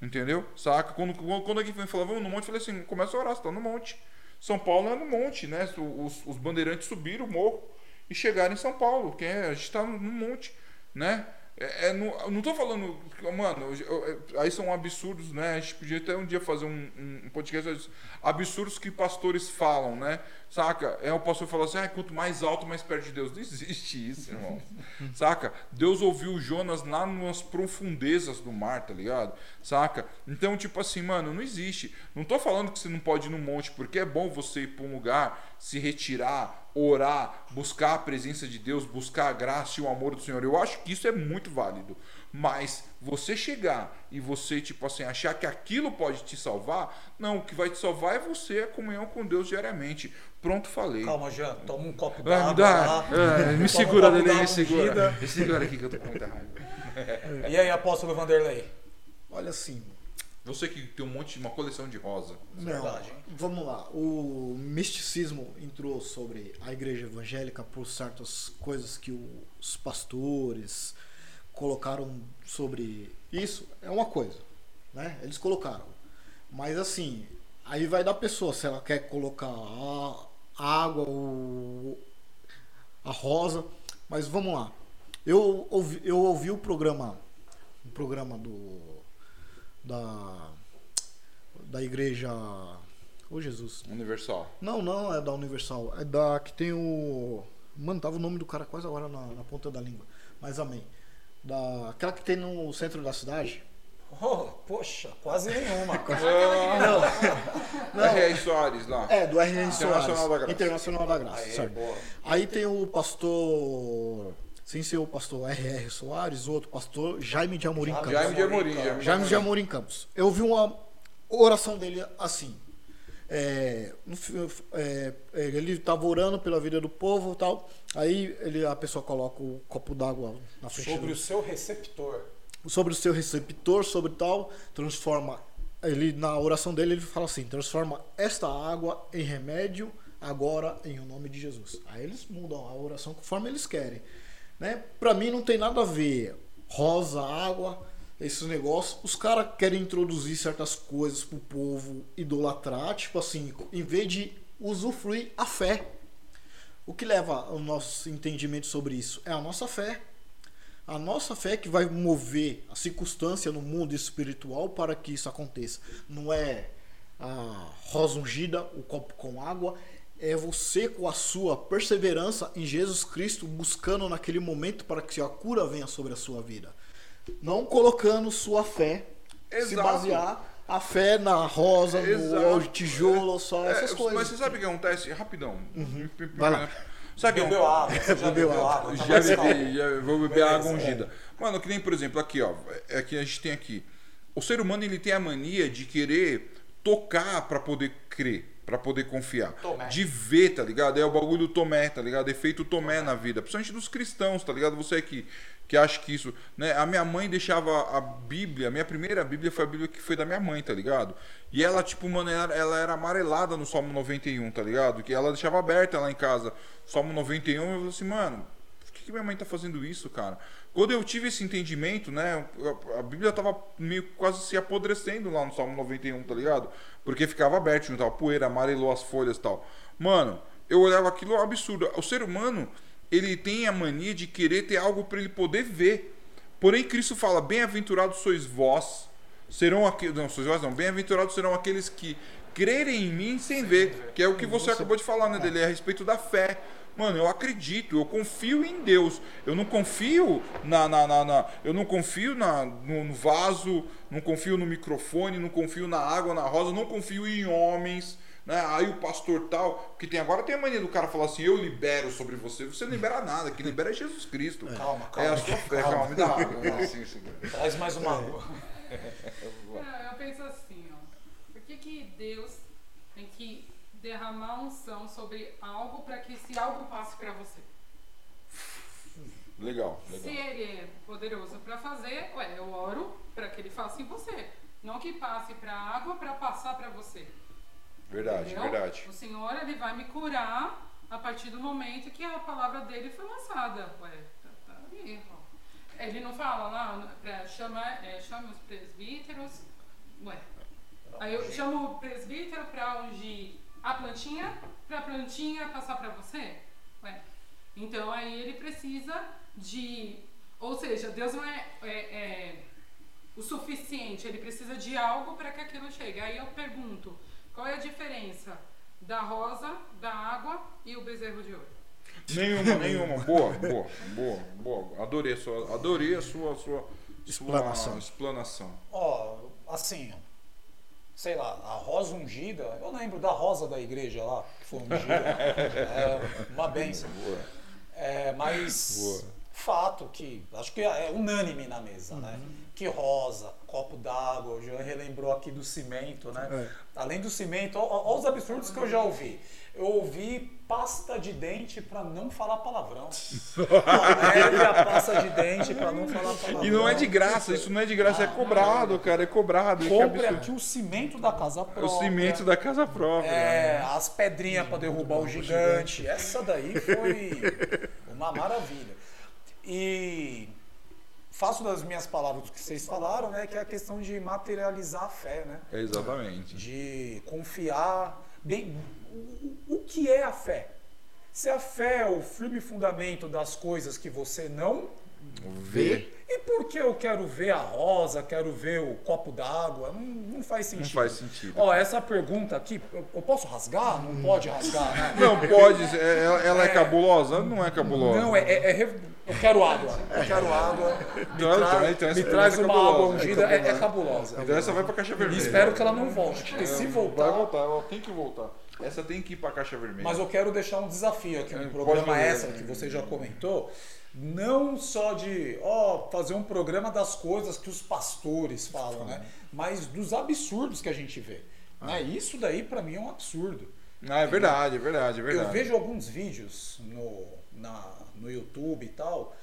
entendeu? Saca? Quando, quando alguém vem falar, vamos no monte, eu falei assim, começa a orar, você tá no monte. São Paulo é no monte, né? Os, os bandeirantes subiram o morro e chegaram em São Paulo, que é, a gente tá no monte, né? É, é, não, tô falando, mano, eu- eu- aí são absurdos, né? A gente podia até um dia fazer um, um- um podcast absurdos que pastores falam, né? Saca? É o pastor falar assim, ah, quanto mais alto, mais perto de Deus. Não existe isso, irmão. <laughs> Saca? Deus ouviu Jonas lá nas profundezas do mar, tá ligado? Saca? Então, tipo assim, mano, não existe. Não tô falando que você não pode ir no monte, porque é bom você ir pra um lugar, se retirar, orar, buscar a presença de Deus, buscar a graça e o amor do Senhor. Eu acho que isso é muito válido. Mas você chegar e você, tipo assim, achar que aquilo pode te salvar, não, o que vai te salvar é você, a comunhão com Deus diariamente. Pronto, falei. Calma, Jean, toma um copo d'água me dá. lá. Toma me um segura, d'água me segura. Me segura aqui que eu tô com muita raiva. E aí, apóstolo Vanderlei? Olha assim, Você que tem um monte, uma coleção de rosa. Não, Verdade, hein? vamos lá. O misticismo entrou sobre a igreja evangélica por certas coisas que os pastores colocaram sobre isso é uma coisa, né? Eles colocaram. Mas assim, aí vai da pessoa se ela quer colocar a água, o, a rosa. Mas vamos lá. Eu ouvi, eu ouvi o programa, o programa do da da igreja Ô Jesus. Universal. Não, não é da Universal. É da que tem o. Mano, tava o nome do cara quase agora na, na ponta da língua. Mas amém. Da... Aquela que tem no centro da cidade. Oh, poxa, quase nenhuma. <laughs> Não. R.R. Soares lá. É, do R.R. Internacional Soares. da Graça. Internacional da Graça. Aí, certo. boa. Aí tem o pastor. Sem ser o pastor R.R. Soares, outro pastor Jaime de Amorim Campos. Jaime de Amorim. Jaime Jaime de Amorim Campos. Eu vi uma oração dele assim. É, fi- é, ele estava orando pela vida do povo e tal. Aí ele, a pessoa coloca o copo d'água na frente Sobre o seu receptor. sobre o seu receptor, sobre tal, transforma ele na oração dele ele fala assim, transforma esta água em remédio agora em o nome de Jesus. Aí eles mudam a oração conforme eles querem, né? Para mim não tem nada a ver rosa, água, esses negócios. Os caras querem introduzir certas coisas pro povo idolatrar, tipo assim, em vez de usufruir a fé. O que leva o nosso entendimento sobre isso é a nossa fé. A nossa fé que vai mover a circunstância no mundo espiritual para que isso aconteça. Não é a rosa ungida, o copo com água, é você com a sua perseverança em Jesus Cristo, buscando naquele momento para que a cura venha sobre a sua vida. Não colocando sua fé, se Exato. basear a fé na rosa, no Exato. tijolo, só É, essas Mas coisas. Uhum. você sabe o que acontece? Rapidão. Vai lá. Sabe o que é Bebeu água, já Bebeu bebeu água. água? Tá Já calmo. bebi, já vou beber Beleza, água é. ungida. Mano, que nem, por exemplo, aqui, ó. É que a gente tem aqui. O ser humano ele tem a mania de querer tocar pra poder crer, pra poder confiar. Tomé. De ver, tá ligado? É o bagulho do Tomé, tá ligado? Efeito Tomé na vida. Principalmente dos cristãos, tá ligado? Você que, que acha que isso. Né? A minha mãe deixava a Bíblia, a minha primeira Bíblia foi a Bíblia que foi da minha mãe, tá ligado? E ela, tipo, mano, ela, era amarelada no Salmo 91, tá ligado? Que ela deixava aberta lá em casa. Salmo 91, eu falei assim, mano, por que, que minha mãe tá fazendo isso, cara? Quando eu tive esse entendimento, né? a- Bíblia tava meio quase se apodrecendo lá no Salmo 91, tá ligado? Porque ficava aberto, juntava poeira, amarelou as folhas e tal. Mano, eu olhava aquilo é um absurdo. O ser humano, ele tem a mania de querer ter algo para ele poder ver. Porém, Cristo fala: Bem-aventurados sois vós, serão aqueles. Não, sois vós não, bem-aventurados serão aqueles que crerem em mim sem ver. Que é o que você acabou de falar, né, dele? É a respeito da fé. Mano, eu acredito, eu confio em Deus. Eu não confio na. na, na- na- eu não confio na, no, no vaso, não confio no microfone, não confio na água, na rosa, não confio em homens. Né? Aí o pastor tal, porque tem agora tem a mania do cara falar assim, eu libero sobre você. Você não libera nada, quem libera é Jesus Cristo. Calma, É calma. a sua fé, calma, me dá água. Não, sim, sim. Traz mais uma água. Não, eu penso assim, ó. Por que, que Deus tem que derramar unção sobre algo para que esse algo passe para você? Legal, Se legal. ele é poderoso para fazer, ué, eu oro para que ele faça em você. Não que passe para a água para passar para você. Verdade, entendeu? verdade. O Senhor ele vai me curar a partir do momento que a palavra dele foi lançada. Ué, tá, tá ali, ó. Ele não fala lá, pra chamar, é, chama os presbíteros. Ué. Aí eu chamo o presbítero para ungir a plantinha, para a plantinha passar para você. Ué. Então aí ele precisa de. Ou seja, Deus não é, é- é o suficiente, ele precisa de algo para que aquilo chegue. Aí eu pergunto: qual é a diferença da rosa, da água e o bezerro de ouro? Nenhuma, <laughs> nenhuma. Boa, boa, boa, boa. Adorei a sua, adorei a sua, sua Explanação. Sua explanação. Ó, assim, sei lá, a rosa ungida, eu lembro da rosa da igreja lá, que foi ungida. <laughs> é uma benção. Boa. É, mas Boa. fato que acho que é unânime na mesa, né? Que rosa, copo d'água, o Jean relembrou aqui do cimento, né? Além do cimento, olha os absurdos que eu já ouvi. Eu ouvi pasta de dente para não falar palavrão. Leve a pasta de dente para não falar palavrão. E não é de graça, isso não é de graça, é cobrado, cara, é cobrado. Que Compre aqui o cimento da casa própria. O cimento da casa própria. É, as pedrinhas para derrubar o gigante. Essa daí foi uma maravilha. E faço das minhas palavras o que vocês falaram, né? Que é a questão de materializar a fé, né? É exatamente. De confiar. Bem, o, o que é a fé? Se a fé é o firme fundamento das coisas que você não Vê. e por que eu quero ver a rosa, quero ver o copo d'água? Não, não faz sentido. Não faz sentido. Ó, essa pergunta aqui, eu, eu posso rasgar? Não pode rasgar, né? Não pode. é- Ela, ela é, cabulosa? Não é cabulosa. Não, é, é- é Eu quero água. Eu quero água. Me, tra- então, então essa me traz é uma cabulosa. água ungida. É, é cabulosa. Então essa vai pra caixa E vermelha. espero que ela não volte. Porque se Vai voltar. voltar, ela tem que voltar. Essa tem que ir pra caixa vermelha. Mas eu quero deixar um desafio aqui, É, um programa extra que você já comentou. Não só de ó, fazer um programa das coisas que os pastores falam, né? Mas dos absurdos que a gente vê. Né? Isso daí pra mim é um absurdo. Ah, é verdade, é verdade, é Eu verdade. vejo alguns vídeos no, na, no YouTube e tal,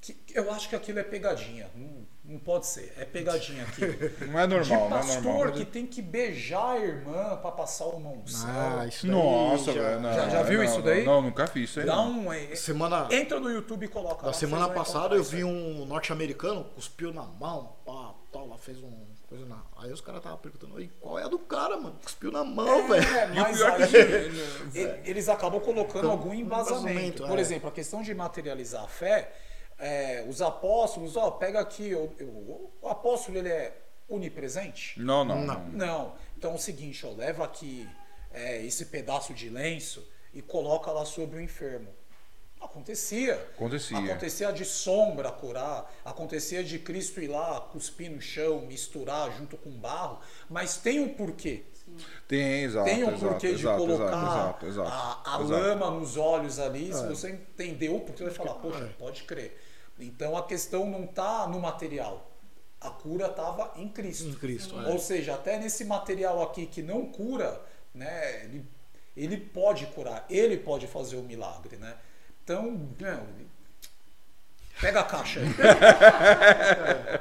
que eu acho que aquilo é pegadinha. Não, não pode ser. É pegadinha aquilo. <laughs> Não é normal, de não é pastor normal. que tem que beijar a irmã pra passar uma unção. Ah, isso daí Nossa, já- velho. não, Já- já viu não, isso daí? Não, nunca fiz isso aí. Dá um. é, Semana, Entra no YouTube e coloca. na lá, semana passada eu vi um norte-americano, cuspiu na mão, pá, tal, lá fez um coisa na. Aí os caras estavam perguntando, "Oi, qual é a do cara, mano? Cuspiu na mão, velho. É, E o pior é aí, que- <laughs> e- eles acabam colocando Com- algum embasamento. embasamento, Por é. exemplo, a questão de materializar a fé, é, os apóstolos, ó, pega aqui, o, o- o apóstolo ele é onipresente? Não, não, Não. não. Então é o seguinte, ó, leva aqui é, esse pedaço de lenço e coloca lá sobre o enfermo. Acontecia. Acontecia. Acontecia de sombra curar, acontecia de Cristo ir lá, cuspir no chão, misturar junto com barro, mas tem um porquê. Tem, exato. Tem um exato, porquê de exato, colocar exato, exato, a, a exato. lama nos olhos ali. Se você entender o porquê, você vai falar, poxa, É. pode crer. Então a questão não está no material. A cura estava em Cristo. Em Cristo, é. Ou seja, até nesse material aqui que não cura, né, ele, ele pode curar, ele pode fazer o milagre, né? Então, meu, pega a caixa aí. <laughs>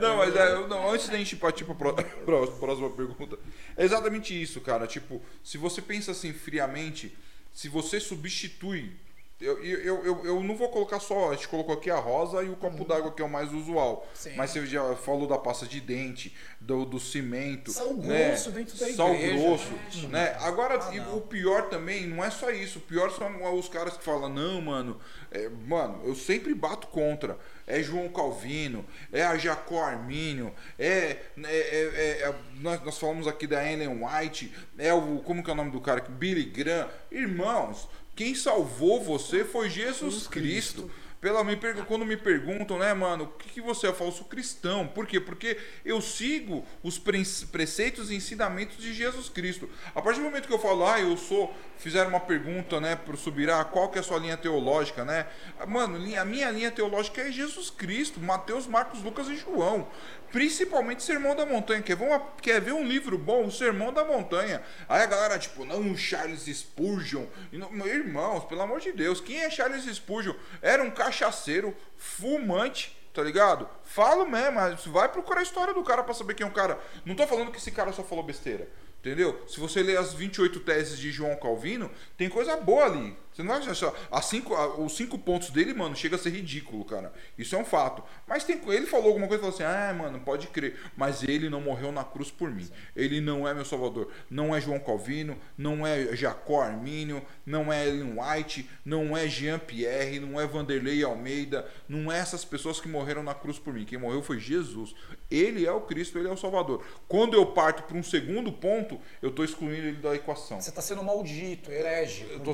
Não, mas é, não, antes da gente partir pró- pró- próxima pergunta, é exatamente isso, cara. Tipo, se você pensa assim friamente, se você substitui. Eu, eu, eu, eu não vou colocar só, a gente colocou aqui a rosa e o copo d'água que é o mais usual. Sim. Mas você já falou da pasta de dente, do, do cimento. Sal né? grosso dentro da Sal igreja, grosso, né? Agora, Ah, o pior também não é só isso. O pior são os caras que falam, não, mano, é, mano, eu sempre bato contra. É João Calvino, é a Jacó Armínio, é. é- é- é- nós, nós falamos aqui da Ellen White, é o. Como que é o nome do cara? Billy Graham. Irmãos, quem salvou você foi Jesus Cristo. Pela, me pergu- quando me perguntam, né, mano, o que, que você é? Sou cristão. Por quê? Porque eu sigo os pre- preceitos e ensinamentos de Jesus Cristo. A partir do momento que eu falo, ah, eu sou. Fizeram uma pergunta, né, pro Subirá, qual que é a sua linha teológica, né? Mano, li- a minha linha teológica é Jesus Cristo, Mateus, Marcos, Lucas e João. Principalmente Sermão da Montanha. Quer ver, uma- quer ver um livro bom? O Sermão da Montanha. Aí a galera, tipo, não, Charles Spurgeon. Não- irmãos, pelo amor de Deus, quem é Charles Spurgeon? Era um cachaceiro, fumante, tá ligado? Falo mesmo, mas vai procurar a história do cara pra saber quem é um cara. Não tô falando que esse cara só falou besteira. Entendeu? Se você ler as 28 teses de João Calvino, tem coisa boa ali. Você não achar. As cinco, os cinco pontos dele, mano, chega a ser ridículo, cara. Isso é um fato. Mas tem, ele falou alguma coisa e falou assim: ah, mano, pode crer. Mas ele não morreu na cruz por mim. Ele não é meu salvador. Não é João Calvino, não é Jacó Armínio, não é Ellen White, não é Jean Pierre, não é Vanderlei Almeida, não é essas pessoas que morreram na cruz por mim. Quem morreu foi Jesus. Ele é o Cristo, ele é o Salvador. Quando eu parto para um segundo ponto, eu estou excluindo ele da equação. Você está sendo maldito, herege. Eu tô-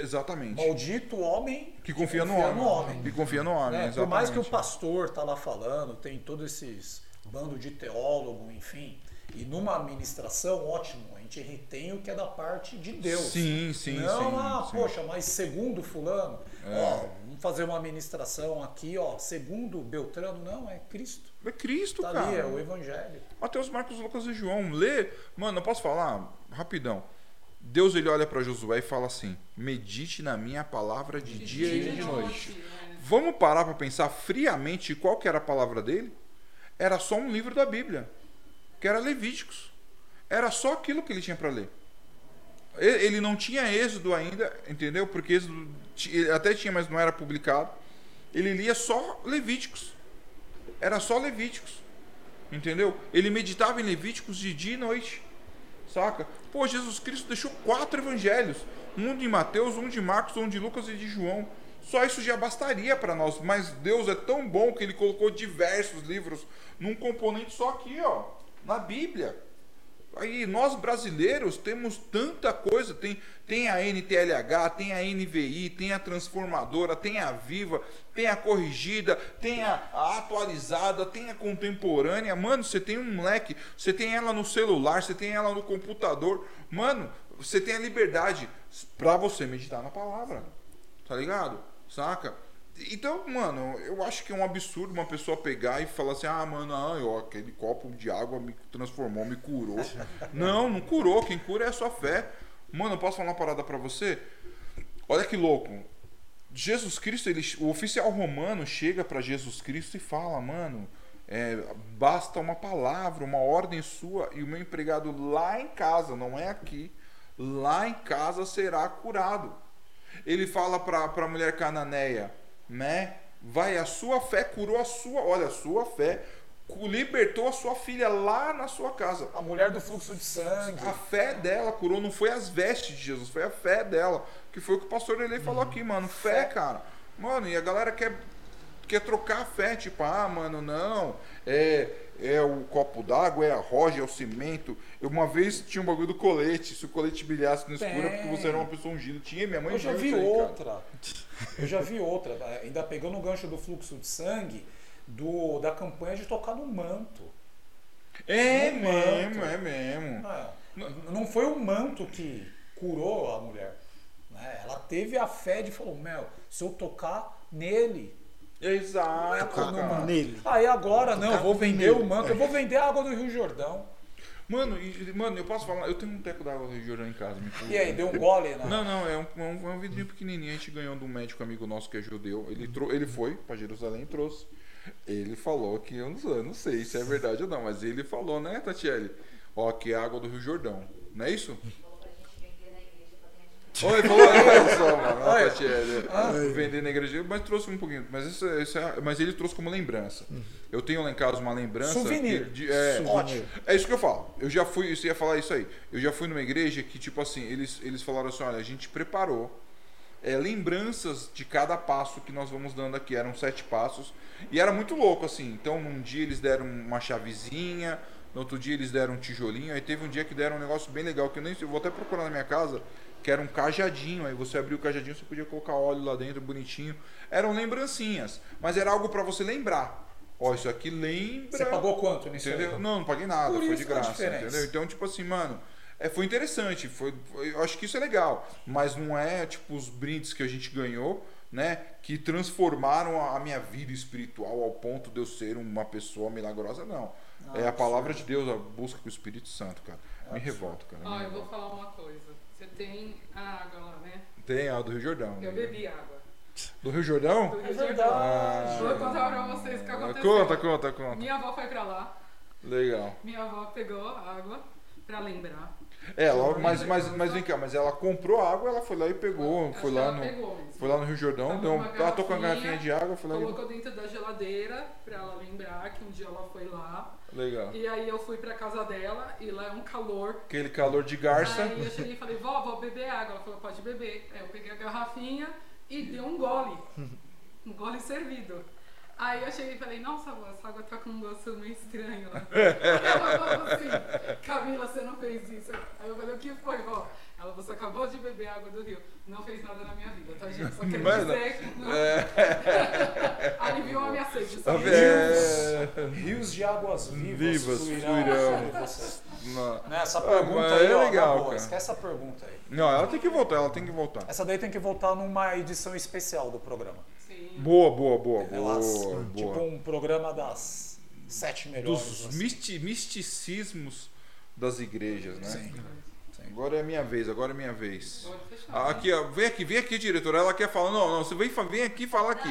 Exatamente. maldito homem Que confia no homem. homem. Que confia no homem, né? Por mais que o pastor tá lá falando, tem todos esses bando de teólogo, enfim. E numa administração, ótimo, a gente retém o que é da parte de Deus. Sim, sim, Não, sim, ah, sim. poxa, mas segundo fulano, É. ó, vamos fazer uma administração aqui, ó, segundo Beltrano, não, é Cristo. É Cristo, Tá cara. ali, é o Evangelho. Mateus, Marcos, Lucas e João. Lê. Mano, eu posso falar? Rapidão. Deus ele olha para Josué e fala assim: medite na minha palavra de dia e de noite. né? Vamos parar para pensar friamente qual que era a palavra dele? Era só um livro da Bíblia, que era Levíticos. Era só aquilo que ele tinha para ler. Ele não tinha êxodo ainda, entendeu? Porque êxodo até tinha, mas não era publicado. Ele lia só Levíticos. Era só Levíticos. Entendeu? Ele meditava em Levíticos de dia e noite. Saca? Pô, Jesus Cristo deixou quatro evangelhos: um de Mateus, um de Marcos, um de Lucas e de João. Só isso já bastaria para nós, mas Deus é tão bom que ele colocou diversos livros num componente só aqui, ó, na Bíblia. Aí nós brasileiros temos tanta coisa, tem, tem a NTLH, tem a NVI, tem a transformadora, tem a Viva, tem a corrigida, tem a, a atualizada, tem a contemporânea. Mano, você tem um moleque, você tem ela no celular, você tem ela no computador. Mano, você tem a liberdade para você meditar na palavra. Tá ligado? Saca? Então, mano, eu acho que é um absurdo uma pessoa pegar e falar assim: ah, mano, ah, ó, aquele copo de água me transformou, me curou. <laughs> não, não curou. Quem cura é a sua fé. Mano, eu posso falar uma parada pra você? Olha que louco. Jesus Cristo, ele, o oficial romano chega para Jesus Cristo e fala: mano, é, basta uma palavra, uma ordem sua e o meu empregado lá em casa, não é aqui, lá em casa será curado. Ele fala para a mulher cananeia: né? Vai, a sua fé curou a sua, olha, a sua fé libertou a sua filha lá na sua casa. A mulher do fluxo de sangue. A fé dela curou, não foi as vestes de Jesus, foi a fé dela. Que foi o que o pastor Ele falou aqui, mano. Fé, cara. Mano, e a galera quer, quer trocar a fé, tipo, ah, mano, não. É, é o copo d'água, é a roja, é o cimento. Eu, uma vez tinha um bagulho do colete. Se o colete brilhasse no escuro, é porque você era uma pessoa ungida. Tinha, minha mãe Eu já vi aí, outra. Eu já vi outra. Ainda pegando o gancho do fluxo de sangue, do, da campanha de tocar no manto. É no mesmo, manto. é mesmo. Não, não foi o manto que curou a mulher. Né? Ela teve a fé de falou, Mel, se eu tocar nele, Exato. Nele. Aí agora, não, eu vou vender nele. o manto, eu vou vender a água do Rio Jordão. Mano, e, mano, eu posso falar, eu tenho um teco d'água do Rio Jordão em casa. e aí, deu um gole? Não, não, não é, um, é, um, é um vidrinho pequenininho. A gente ganhou de um médico amigo nosso que é judeu. Ele, trou ele foi para Jerusalém e trouxe. Ele falou que, eu não, eu não sei se é verdade ou não, mas ele falou, né, Tatiele? Ó, que é água do Rio Jordão. Não é isso? Oi, falou, olha só, mano. Olha, ah, vender na igreja, mas trouxe um pouquinho. Mas, isso, isso é, mas ele trouxe como lembrança. Uhum. Eu tenho lá em casa uma lembrança. Souvenir. De, é, Souvenir. é isso que eu falo. Eu já fui, você ia falar isso aí. Eu já fui numa igreja que, tipo assim, eles, eles falaram assim: olha, a gente preparou é, lembranças de cada passo que nós vamos dando aqui. Eram sete passos. E era muito louco, assim. Então, num dia eles deram uma chavezinha. No outro dia eles deram um tijolinho. Aí teve um dia que deram um negócio bem legal. Que eu nem eu vou até procurar na minha casa que era um cajadinho. Aí você abria o cajadinho, você podia colocar óleo lá dentro, bonitinho. Eram lembrancinhas, mas era algo para você lembrar. Ó, isso aqui lembra. Você pagou quanto nisso? Entendeu? Aí? Não, não paguei nada, Por foi de graça, entendeu? Então, tipo assim, mano, é, foi interessante, foi, foi, eu acho que isso é legal, mas não é tipo os brindes que a gente ganhou, né, que transformaram a, a minha vida espiritual ao ponto de eu ser uma pessoa milagrosa, não. é a palavra de Deus, a busca com o Espírito Santo, cara. Me revolta, cara. Ó, eu vou falar uma coisa. Você tem a água lá, né? Tem a do Rio Jordão. Eu bebi água. Do Rio Jordão? Do Rio Jordão. Ah, Vou contar pra vocês o que aconteceu. Conta, conta, conta. Minha avó foi pra lá. Legal. Minha avó pegou a água pra lembrar. É, ela, mas, mas, mas vem cá, mas ela comprou água, ela foi lá e pegou. Foi lá, no, foi lá no Rio Jordão, deu, ela tô com a garrafinha de água, foi lá Colocou e... dentro da geladeira pra ela lembrar que um dia ela foi lá. Legal. E aí eu fui pra casa dela e lá é um calor. Aquele calor de garça. Aí eu cheguei e falei, vó, vou beber água. Ela falou, pode beber. Aí eu peguei a garrafinha e dei um gole. um gole servido. Aí eu cheguei e falei, nossa, avó, essa água tá com um gosto meio estranho. <laughs> ela falou assim, Camila, você não fez isso. Aí eu falei, o que foi, vó? Ela, você acabou de beber água do rio. Não fez nada na minha vida, tá, gente? Só quer dizer que não. É... <laughs> Aliviou a minha sede. Só é... Rios de águas vivas, vivas fluirão. Né, essa pergunta ah, aí, é legal, boa, esquece essa pergunta aí. Não, ela tem que voltar, ela tem que voltar. Essa daí tem que voltar numa edição especial do programa. Sim. Boa, boa, boa, boa, boa. Tipo um programa das sete melhores. Dos assim. misticismos das igrejas, né? Sim. Agora é minha vez, agora é minha vez. Ah, aqui, ó, vem aqui, vem aqui, diretora. Ela quer falar. Não, não, você vem, vem aqui falar aqui.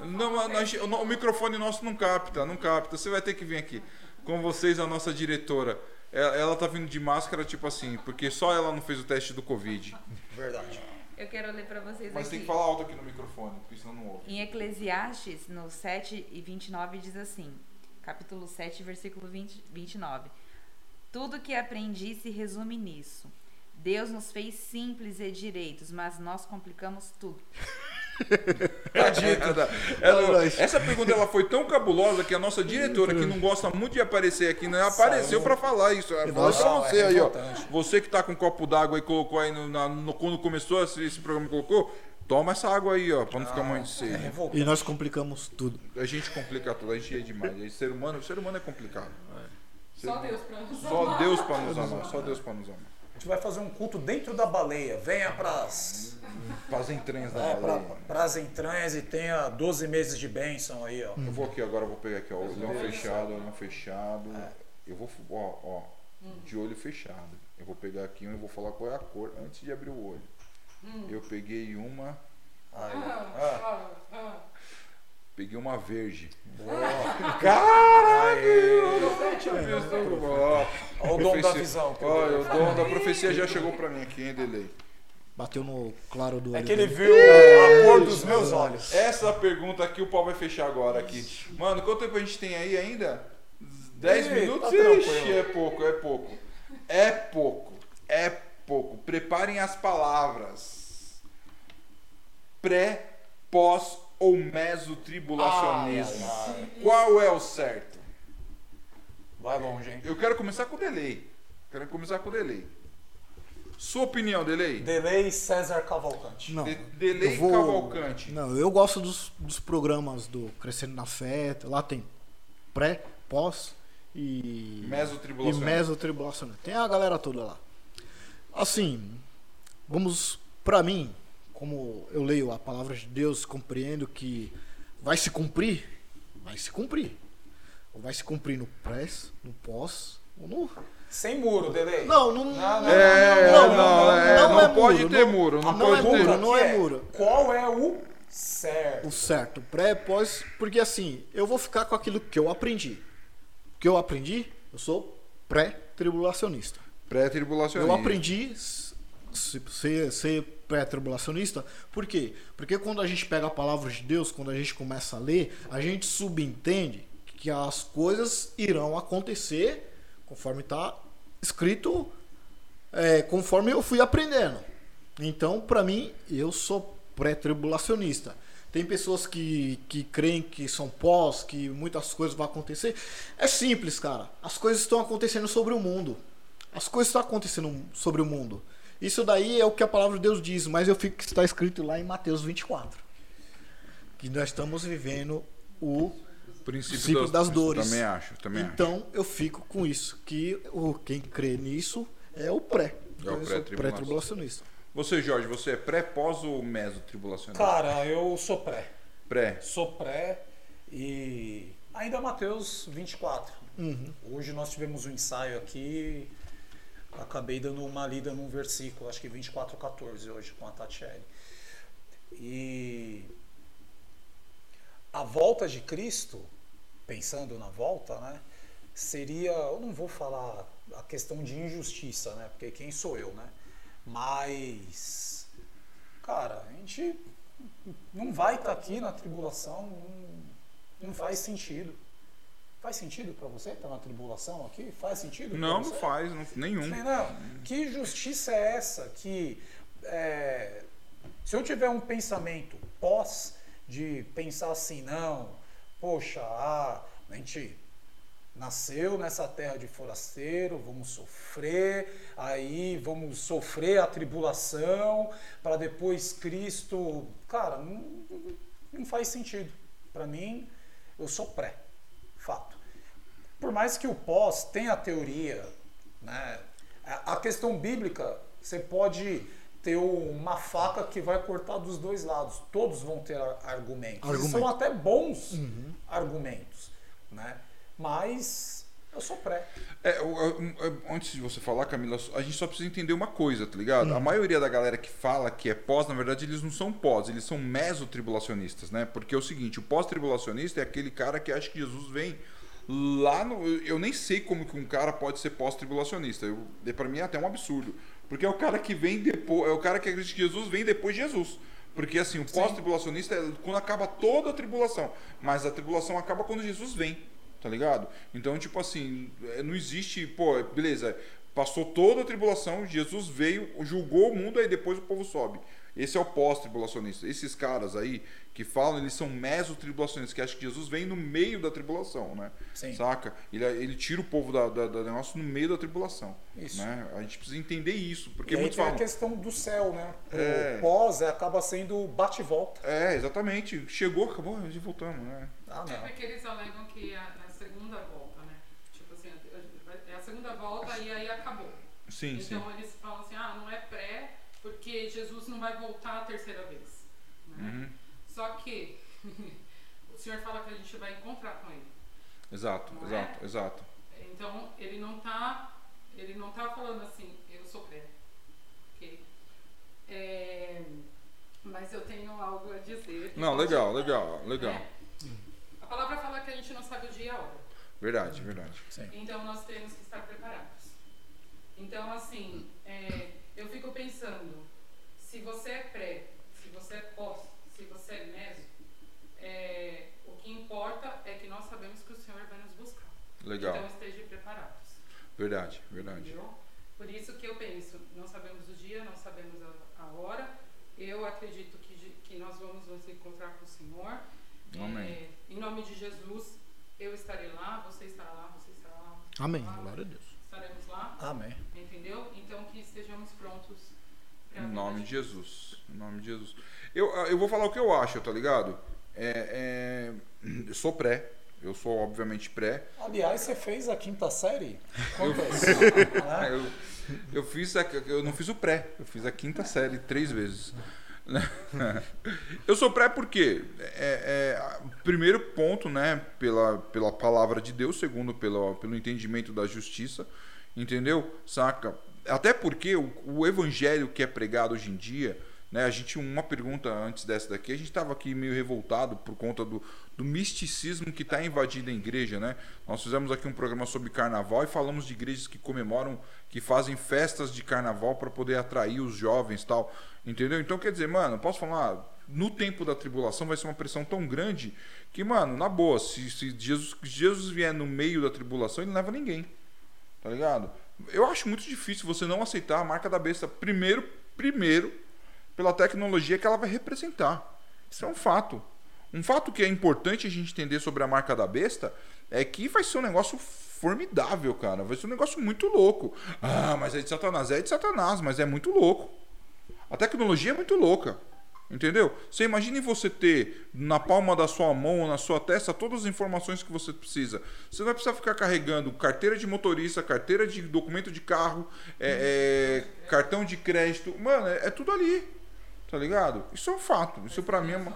Não, o microfone nosso não capta, não capta. Você vai ter que vir aqui. Com vocês, a nossa diretora. Ela, ela tá vindo de máscara, tipo assim, porque só ela não fez o teste do Covid. Verdade. Eu quero ler pra vocês Mas aqui. tem que falar alto aqui no microfone, porque senão não ouve. Em Eclesiastes, no 7 e 29, diz assim: capítulo 7, versículo 20, 29. Tudo que aprendi se resume nisso. Deus nos fez simples e direitos, mas nós complicamos tudo. <laughs> Ela- Mas- essa pergunta ela foi tão cabulosa que a nossa diretora, que não gosta muito de aparecer aqui, não apareceu pra falar isso. Ela falou pra você é aí, ó. Você que tá com um copo d'água e colocou aí no, na- no- quando começou esse, esse programa, colocou. Toma essa água aí, ó, pra não ficar muito É sede. revoltante. E nós complicamos tudo. A gente complica tudo, a gente é demais. Aí, ser humano, o ser humano é complicado. Só Deus pra nos Só amar. Deus pra nos amar, só Deus pra nos amar. Gente vai fazer um culto dentro da baleia. Venha pras, Faz entranhas da é, pra, baleia. pras entranhas e tenha 12 meses de bênção aí, ó. Eu vou aqui agora, eu vou pegar aqui, ó, olhão fechado, olhão fechado. É. Eu vou, ó, ó, de olho fechado. Eu vou pegar aqui um e vou falar qual é a cor antes de abrir o olho. Eu peguei uma, Aí. Ah, ah, ah. Peguei uma verde. Aí. Ó, Ó o dom da visão. eu dei. o dom da profecia já chegou pra mim aqui, hein, delay. Bateu no claro do É olho que ele viu a cor dos meus olhos. Essa pergunta aqui o pau vai fechar agora aqui. Mano, quanto tempo a gente tem aí ainda? 10 Ih, minutos? tá Ixi, é pouco, é pouco. É pouco, é pouco. Preparem as palavras. Pré, pós ou mesotribulacionismo. Ai, ai, Qual é o certo? Vai longe, hein? Eu quero começar com o delay. Quero começar com o delay. Sua opinião, delay? Delay César Cavalcante. Não. De- delay vou- Cavalcante. Não, eu gosto dos, dos programas do Crescendo na Fé. Lá tem pré, pós e. E Mesotribulacionismo. mesotribulação. Tem a galera toda lá. Assim, vamos. Pra mim, como eu leio a palavra de Deus, compreendo que vai se cumprir, vai se cumprir. Ou vai se cumprir no pré, no pós, ou no. Sem muro, Delay. Não, não. Não, não, não, É, não, não, não, é, não não é pode muro, ter não- muro, não não pode é ter. muro, não é muro. Qual é o certo? o certo, pré, pós, porque assim, eu vou ficar com aquilo que eu aprendi. O que eu aprendi, eu sou pré-tribulacionista. Pré-tribulacionismo. Eu aprendi ser, ser pré-tribulacionista, por quê? Porque quando a gente pega a palavra de Deus, quando a gente começa a ler, a gente subentende que as coisas irão acontecer conforme está escrito, é, conforme eu fui aprendendo. Então, para mim, eu sou pré-tribulacionista. Tem pessoas que, que creem que são pós, que muitas coisas vão acontecer. É simples, cara. As coisas estão acontecendo sobre o mundo. As coisas estão acontecendo sobre o mundo. Isso daí é o que a palavra de Deus diz, mas eu fico que está escrito lá em Mateus 24. Que nós estamos vivendo o princípio, princípio das dores. Também acho, também acho. então eu fico com isso, que o quem crê nisso é o pré. É o Então, eu sou pré-tribulação. pré-tribulacionista. Você, Jorge, você é pré, pós ou mesotribulacionista? Cara, eu sou pré. Pré. Sou pré e ainda Mateus 24. Uhum. Hoje nós tivemos um ensaio aqui, acabei dando uma lida num versículo, acho que 24 14 hoje com a Tatiele. E a volta de Cristo, pensando na volta, né, seria, eu não vou falar a questão de injustiça, né, porque quem sou eu, né? Mas cara, a gente não vai estar aqui na tribulação, não, não faz sentido. Faz sentido para você estar na tribulação aqui? Faz sentido? Não, não faz, não, nenhum. Não, que justiça é essa que é, se eu tiver um pensamento pós de pensar assim, não, poxa, ah, a gente nasceu nessa terra de forasteiro, vamos sofrer, aí vamos sofrer a tribulação para depois Cristo, cara, não, não faz sentido. Para mim, eu sou pré, fato. Por mais que o pós tenha a teoria, né, a questão bíblica, você pode ter uma faca que vai cortar dos dois lados. Todos vão ter ar- argumentos. Argumento. são até bons argumentos, né? Mas eu sou pré. É, antes de você falar, Camila, a gente só precisa entender uma coisa, tá ligado? A maioria da galera que fala que é pós, na verdade, eles não são pós, eles são mesotribulacionistas, né? Porque é o seguinte, o pós-tribulacionista é aquele cara que acha que Jesus vem Lá no. Eu nem sei como que um cara pode ser pós-tribulacionista. Eu, para mim é até um absurdo. Porque é o cara que vem depois. É o cara que acredita que Jesus vem depois de Jesus. Porque assim, o pós-tribulacionista é quando acaba toda a tribulação. Mas a tribulação acaba quando Jesus vem. Tá ligado? Então, tipo assim, é, não existe, pô, beleza, passou toda a tribulação, Jesus veio, julgou o mundo, aí depois o povo sobe. Esse é o pós-tribulacionista. Esses caras aí que falam, eles são meso-tribulacionistas, que acham que Jesus vem no meio da tribulação, né? Sim. Saca? Ele, ele tira o povo da, da, da negócio no meio da tribulação. Isso. Né? A gente precisa entender isso, porque e aí muitos tem falam. a questão do céu, né? É. O pós é, acaba sendo bate e volta. É, exatamente. Chegou, acabou, e voltamos, né? Ah, É não. porque eles alegam que é a segunda volta, né? Tipo assim, é a segunda volta e aí acabou. Sim, sim. então eles falam assim, ah, não é pré, porque Jesus não vai voltar a terceira vez. Né? Uhum. Só que <laughs> o Senhor fala que a gente vai encontrar com ele. Exato, Não é? exato, exato. Então ele não tá, ele não tá falando assim, eu sou pré. É, mas eu tenho algo a dizer. Não, legal, legal, legal. né? A palavra fala que a gente não sabe o dia e a hora. Verdade, verdade. Sim. Então nós temos que estar preparados. Então, assim, é, eu fico pensando, se você é pré, se você é pós, se você é meso, é, o que importa é que nós sabemos que o Senhor vai nos buscar. Legal. Então estejam preparados. Verdade, verdade. Entendeu? Por isso que eu penso, não sabemos o dia, não sabemos a, a hora. Eu acredito que, que nós vamos nos encontrar com o Senhor. Amém. É, em nome de Jesus, eu estarei lá, você estará lá, você estará lá. Amém. lá, Glória a Deus. Estaremos lá, Amém. entendeu? Então que estejamos prontos. Em nome de Jesus. Em nome de Jesus. Eu, eu vou falar o que eu acho, tá ligado? É, é, eu sou pré. Eu sou, obviamente, pré. Aliás, você fez a quinta série? Quantas? <laughs> Ah, Eu, eu fiz a, eu não fiz o pré, eu fiz a quinta série três vezes. <laughs> Eu sou pré porque é, é, primeiro ponto, né, pela, pela palavra de Deus, segundo pelo, pelo entendimento da justiça, entendeu? Saca? Até porque o, o evangelho que é pregado hoje em dia, né, a gente uma pergunta antes dessa daqui, a gente estava aqui meio revoltado por conta do, do misticismo que está invadindo a igreja, né? Nós fizemos aqui um programa sobre carnaval e falamos de igrejas que comemoram, que fazem festas de carnaval para poder atrair os jovens, tal, entendeu? Então quer dizer, mano, posso falar, no tempo da tribulação vai ser uma pressão tão grande que, mano, na boa, se, se Jesus, Jesus vier no meio da tribulação, ele não leva ninguém, tá ligado? Eu acho muito difícil você não aceitar a marca da besta primeiro, primeiro pela tecnologia que ela vai representar. Isso é um fato. Um fato que é importante a gente entender sobre a marca da besta é que vai ser um negócio formidável, cara. Vai ser um negócio muito louco. Ah, mas é de Satanás. É de Satanás, mas é muito louco. A tecnologia é muito louca. Entendeu? Você imagine você ter na palma da sua mão ou na sua testa todas as informações que você precisa. Você vai precisar ficar carregando carteira de motorista, carteira de documento de carro, é, é, cartão de crédito. Mano, é, é tudo ali. Tá ligado? Isso é um fato. Isso pra mim é uma.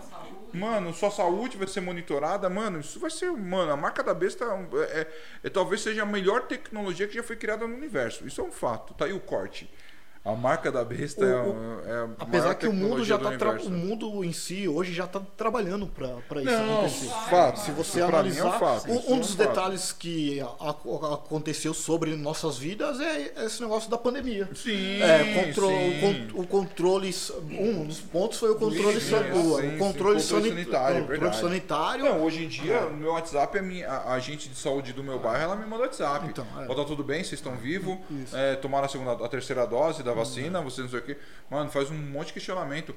Mano, sua saúde vai ser monitorada, mano. Isso vai ser. Mano, a marca da besta é, é- é- talvez seja a melhor tecnologia que já foi criada no universo. Isso é um fato. Tá aí o corte. A marca da besta O- é, o- é Apesar que o mundo já tá o mundo em si hoje já está trabalhando para isso Não, acontecer. fato. Se você Pra mim é analisar, um fato. um, Isso é um dos um fato. detalhes que a- a- aconteceu sobre nossas vidas é esse negócio da pandemia. Sim, É, contro- sim. con- o controle, um dos pontos foi o controle, Sim, san- o, sim, o sim, controle, controle sani- sanitário, controle verdade. sanitário. Não, hoje em dia, no meu WhatsApp, a, minha, a agente de saúde do meu bairro, ela me manda WhatsApp. Então, é. Ó, tá tudo bem, vocês estão vivos, Isso. é, tomaram a, segunda, a terceira dose da vacina, vocês não sei o quê. Mano, faz um monte de questionamento.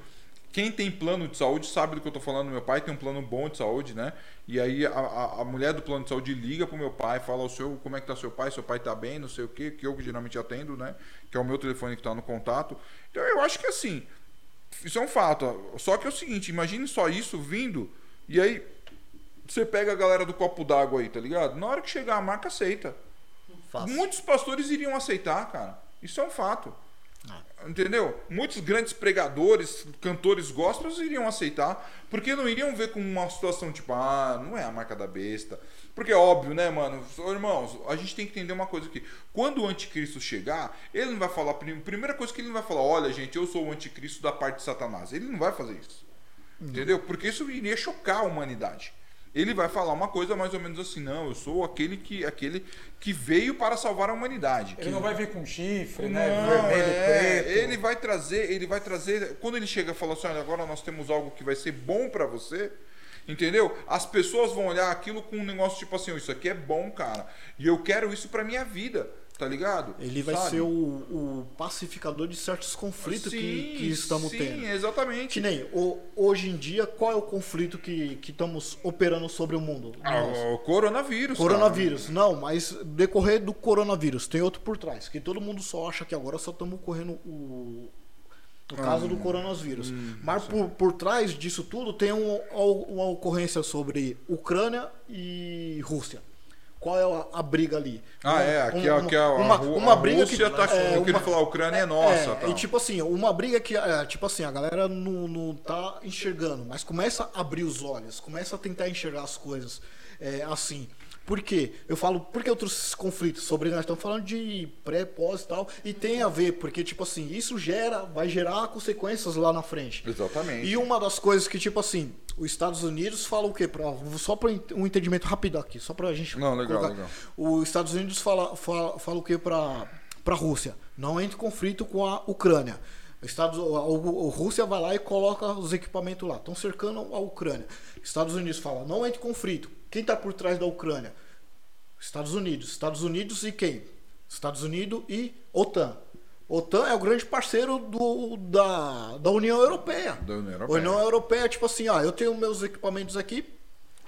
Quem tem plano de saúde sabe do que eu tô falando. Meu pai tem um plano bom de saúde, né? E aí a, a, a mulher do plano de saúde liga pro meu pai, fala o seu, como é que tá seu pai, seu pai tá bem, não sei o quê, que eu geralmente atendo, né? Que é o meu telefone que tá no contato. Então eu acho que assim, isso é um fato. Só que é o seguinte, imagine só isso vindo, e aí você pega a galera do copo d'água aí, tá ligado? Na hora que chegar a marca, aceita. Fácil. Muitos pastores iriam aceitar, cara. Isso é um fato. Entendeu? Muitos grandes pregadores, cantores gospels iriam aceitar, porque não iriam ver como uma situação tipo, ah, não é a marca da besta. Porque é óbvio, né, mano? Irmãos, a gente tem que entender uma coisa aqui. Quando o anticristo chegar, ele não vai falar, prim- primeira coisa que ele não vai falar, olha, gente, eu sou o anticristo da parte de Satanás. Ele não vai fazer isso. Entendeu? Porque isso iria chocar a humanidade. Ele vai falar uma coisa mais ou menos assim, não, eu sou aquele que, aquele que veio para salvar a humanidade. Ele que- não vai vir com chifre, né? não, Vermelho, é, preto. ele vai trazer, ele vai trazer, quando ele chega e fala assim, olha, agora nós temos algo que vai ser bom pra você, entendeu? As pessoas vão olhar aquilo com um negócio tipo assim, isso aqui é bom, cara, e eu quero isso pra minha vida, tá ligado? Ele vai Sabe? ser o, o pacificador de certos conflitos que, que estamos sim, tendo. exatamente. Que nem o- hoje em dia, qual é o conflito que que estamos operando sobre o mundo? Ah, o coronavírus. Coronavírus. Não, mas decorrer do coronavírus, tem outro por trás. Que todo mundo só acha que agora só estamos correndo o. No caso Hum, do coronavírus. mas por, por trás disso tudo tem um- uma ocorrência sobre Ucrânia e Rússia. Qual é a, briga ali? Ah, é, aqui, Uma- aqui a, uma, a, Ru- uma a briga Rússia que, tá é, querendo uma- falar, a Ucrânia é nossa. é, tal. e tipo assim, uma briga que, é, tipo assim, a galera não, não tá enxergando, mas começa a abrir os olhos, começa a tentar enxergar as coisas é, assim. Por quê? Eu falo, por que eu trouxe esse conflito? Sobre, nós estamos falando de pré, pós e tal, e tem a ver, porque, tipo assim, isso gera, vai gerar consequências lá na frente. Exatamente. E uma das coisas que, tipo assim, os Estados Unidos fala o quê? Pra, só para um entendimento rápido aqui, só pra gente. Não, legal, colocar. legal. Os Estados Unidos fala, fala, fala o quê pra, pra Rússia? Não entre em conflito com a Ucrânia. Estados, a, a- a Rússia vai lá e coloca os equipamentos lá. Estão cercando a Ucrânia. Estados Unidos fala, não entre em conflito. Quem está por trás da Ucrânia? Estados Unidos. Estados Unidos e quem? Estados Unidos e OTAN. OTAN é o grande parceiro do, da, da União Europeia. Da União A Europeia. União Europeia, tipo assim, ah, eu tenho meus equipamentos aqui.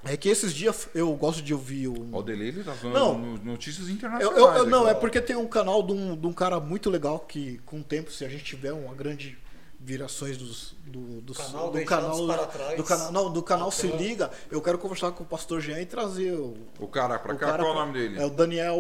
É que esses dias eu gosto de ouvir o. O dele ele tá falando Não. no- notícias Eu, internacionais. eu- eu- não, aqui. é porque tem um canal de um, de um cara muito legal que, com o tempo, se a gente tiver uma grande virações dos, do, dos- Canal do canal, para Trás. do canal, não, do canal Se. Liga, eu quero conversar com o pastor Jean e trazer o, O cara pra o cá, cara qual é o nome dele? É o Daniel.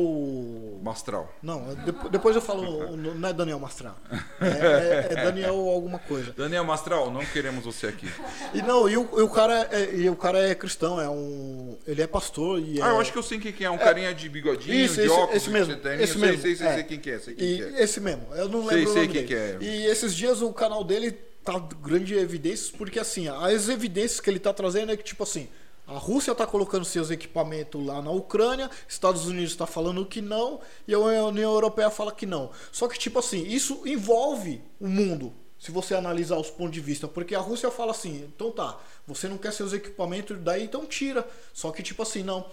Mastral. Não, é depo- depois eu falo, não é Daniel Mastral. É, é- é Daniel alguma coisa. Daniel Mastral, não queremos você aqui. E não, e o, e o cara é, e o cara é cristão, é um. Ele é pastor e é. Ah, eu acho que eu sei quem que é. Um carinha de bigodinho, Isso, de esse- óculos, esse mesmo, esse sei, mesmo, sei, sei, é. sei quem que é, sei quem E que é. esse mesmo, eu não Sei, lembro sei o nome quem dele. que é. E esses dias o canal dele tá grande evidências, porque assim, as evidências que ele tá trazendo é que, tipo assim, a Rússia tá colocando seus equipamentos lá na Ucrânia, Estados Unidos tá falando que não, e a União Europeia fala que não. Só que, tipo assim, isso envolve o mundo, se você analisar os pontos de vista, porque a Rússia fala assim, então tá, você não quer seus equipamentos, daí então tira. Só que, tipo assim, não.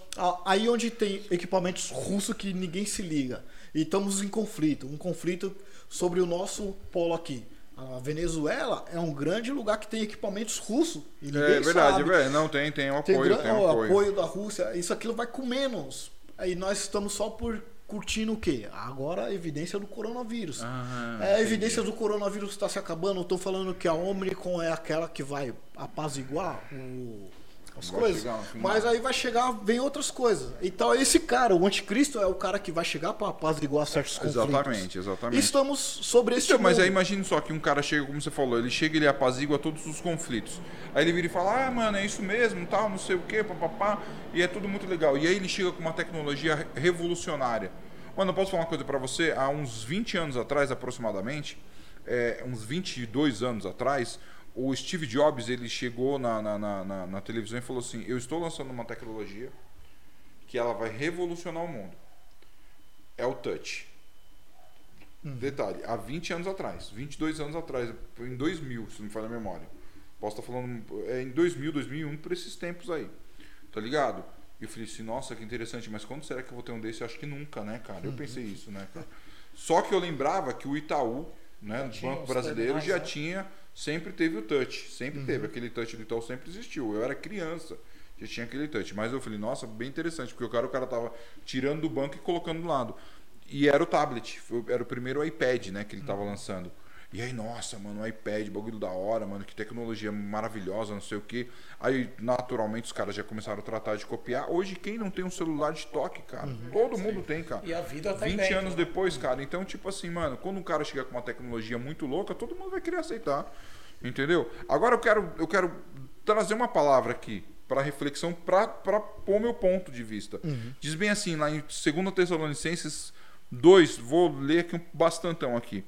Aí onde tem equipamentos russos que ninguém se liga. E estamos em conflito. Um conflito sobre o nosso polo aqui. A Venezuela é um grande lugar que tem equipamentos russos. É verdade, sabe. velho. Não, tem, tem um Tem, apoio, gran- tem um o apoio. apoio da Rússia. Isso aquilo vai com menos. Aí nós estamos só por curtindo o quê? Agora a evidência do coronavírus. Ah, é, a evidência do coronavírus está se acabando. Estou falando que a Omicron é aquela que vai apaziguar o- as Vai coisas. Mas aí vai chegar, vem outras coisas. Então esse cara, o anticristo, é o cara que vai chegar para apaziguar certos conflitos. Exatamente, exatamente. Estamos sobre esse Então, mas mundo. aí imagine só que um cara chega, como você falou, ele chega e ele apazigua todos os conflitos. Aí ele vira e fala, ah, mano, é isso mesmo, tal, não sei o quê, papapá, e é tudo muito legal. E aí ele chega com uma tecnologia revolucionária. Mano, eu posso falar uma coisa pra você? Há uns 20 anos atrás, aproximadamente, é, uns 22 anos atrás, o Steve Jobs, ele chegou na, na, na, na- televisão e falou assim, eu estou lançando uma tecnologia que ela vai revolucionar o mundo. É o touch. Detalhe, há 20 anos atrás, 22 anos atrás, em 2000, se não me falha a memória. Posso estar falando é, em 2000, 2001, por esses tempos aí. Tá ligado? E eu falei assim, nossa, que interessante, mas quando será que eu vou ter um desse? Eu acho que nunca, né, cara? Eu pensei isso, né, cara? Só que eu lembrava que o Itaú, né, o tinha Banco Brasileiro, já né? tinha, sempre teve o touch, sempre teve. Aquele touch do Itaú sempre existiu. Eu era criança, já tinha aquele touch. Mas eu falei, nossa, bem interessante, porque o cara, o cara tava tirando do banco e colocando do lado. E era o tablet, era o primeiro iPad, né, que ele tava lançando. E aí, nossa, mano, o iPad, bagulho da hora, mano, que tecnologia maravilhosa, não sei o quê. Aí, naturalmente, os caras já começaram a tratar de copiar. Hoje, quem não tem um celular de toque, cara? Todo mundo tem, cara. E a vida tá aí 20 dentro, anos né? depois, cara. Então, tipo assim, mano, quando um cara chegar com uma tecnologia muito louca, todo mundo vai querer aceitar. Entendeu? Agora eu quero, eu quero trazer uma palavra aqui para reflexão, para pôr meu ponto de vista. Diz bem assim, lá em 2 Tessalonicenses 2, vou ler aqui um bastantão aqui.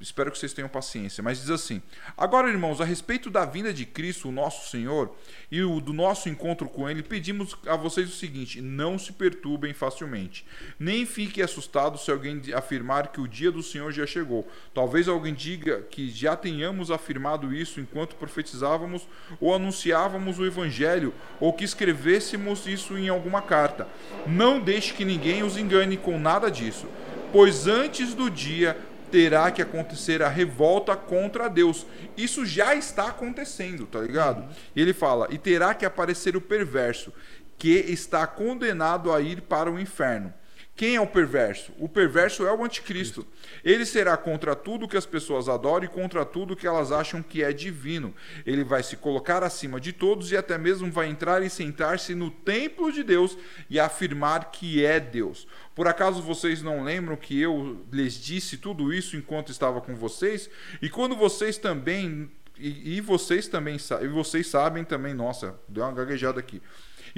Espero que vocês tenham paciência. Mas diz assim: Agora, irmãos, a respeito da vinda de Cristo, o nosso Senhor, e do nosso encontro com Ele, pedimos a vocês o seguinte: não se perturbem facilmente, nem fiquem assustados se alguém afirmar que o dia do Senhor já chegou. Talvez alguém diga que já tenhamos afirmado isso enquanto profetizávamos ou anunciávamos o Evangelho, ou que escrevêssemos isso em alguma carta. Não deixe que ninguém os engane com nada disso, pois antes do dia terá que acontecer a revolta contra Deus. Isso já está acontecendo, tá ligado? E ele fala: e terá que aparecer o perverso, que está condenado a ir para o inferno. Quem é o perverso? O perverso é o anticristo. Ele será contra tudo que as pessoas adoram e contra tudo que elas acham que é divino. Ele vai se colocar acima de todos e até mesmo vai entrar e sentar-se no templo de Deus e afirmar que é Deus. Por acaso vocês não lembram que eu lhes disse tudo isso enquanto estava com vocês? E quando vocês também e, vocês também e vocês sabem também, nossa, deu uma gaguejada aqui.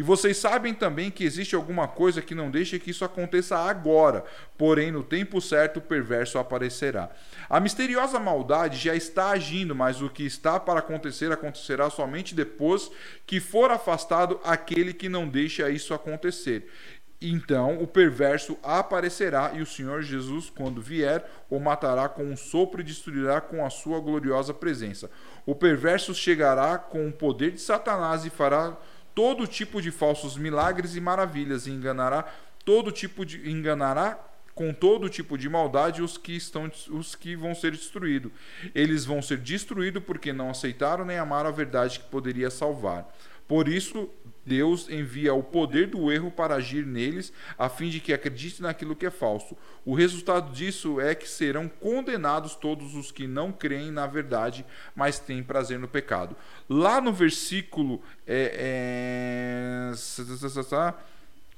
E vocês sabem também que existe alguma coisa que não deixa que isso aconteça agora, porém no tempo certo o perverso aparecerá. A misteriosa maldade já está agindo, mas o que está para acontecer acontecerá somente depois que for afastado aquele que não deixa isso acontecer. Então o perverso aparecerá e o Senhor Jesus, quando vier, o matará com um sopro e destruirá com a sua gloriosa presença. O perverso chegará com o poder de Satanás e fará todo tipo de falsos milagres e maravilhas e enganará todo tipo de enganará com todo tipo de maldade os que estão os que vão ser destruídos. Eles vão ser destruídos porque não aceitaram nem amaram a verdade que poderia salvar. Por isso, Deus envia o poder do erro para agir neles, a fim de que acreditem naquilo que é falso. O resultado disso é que serão condenados todos os que não creem na verdade, mas têm prazer no pecado. Lá no versículo é, é...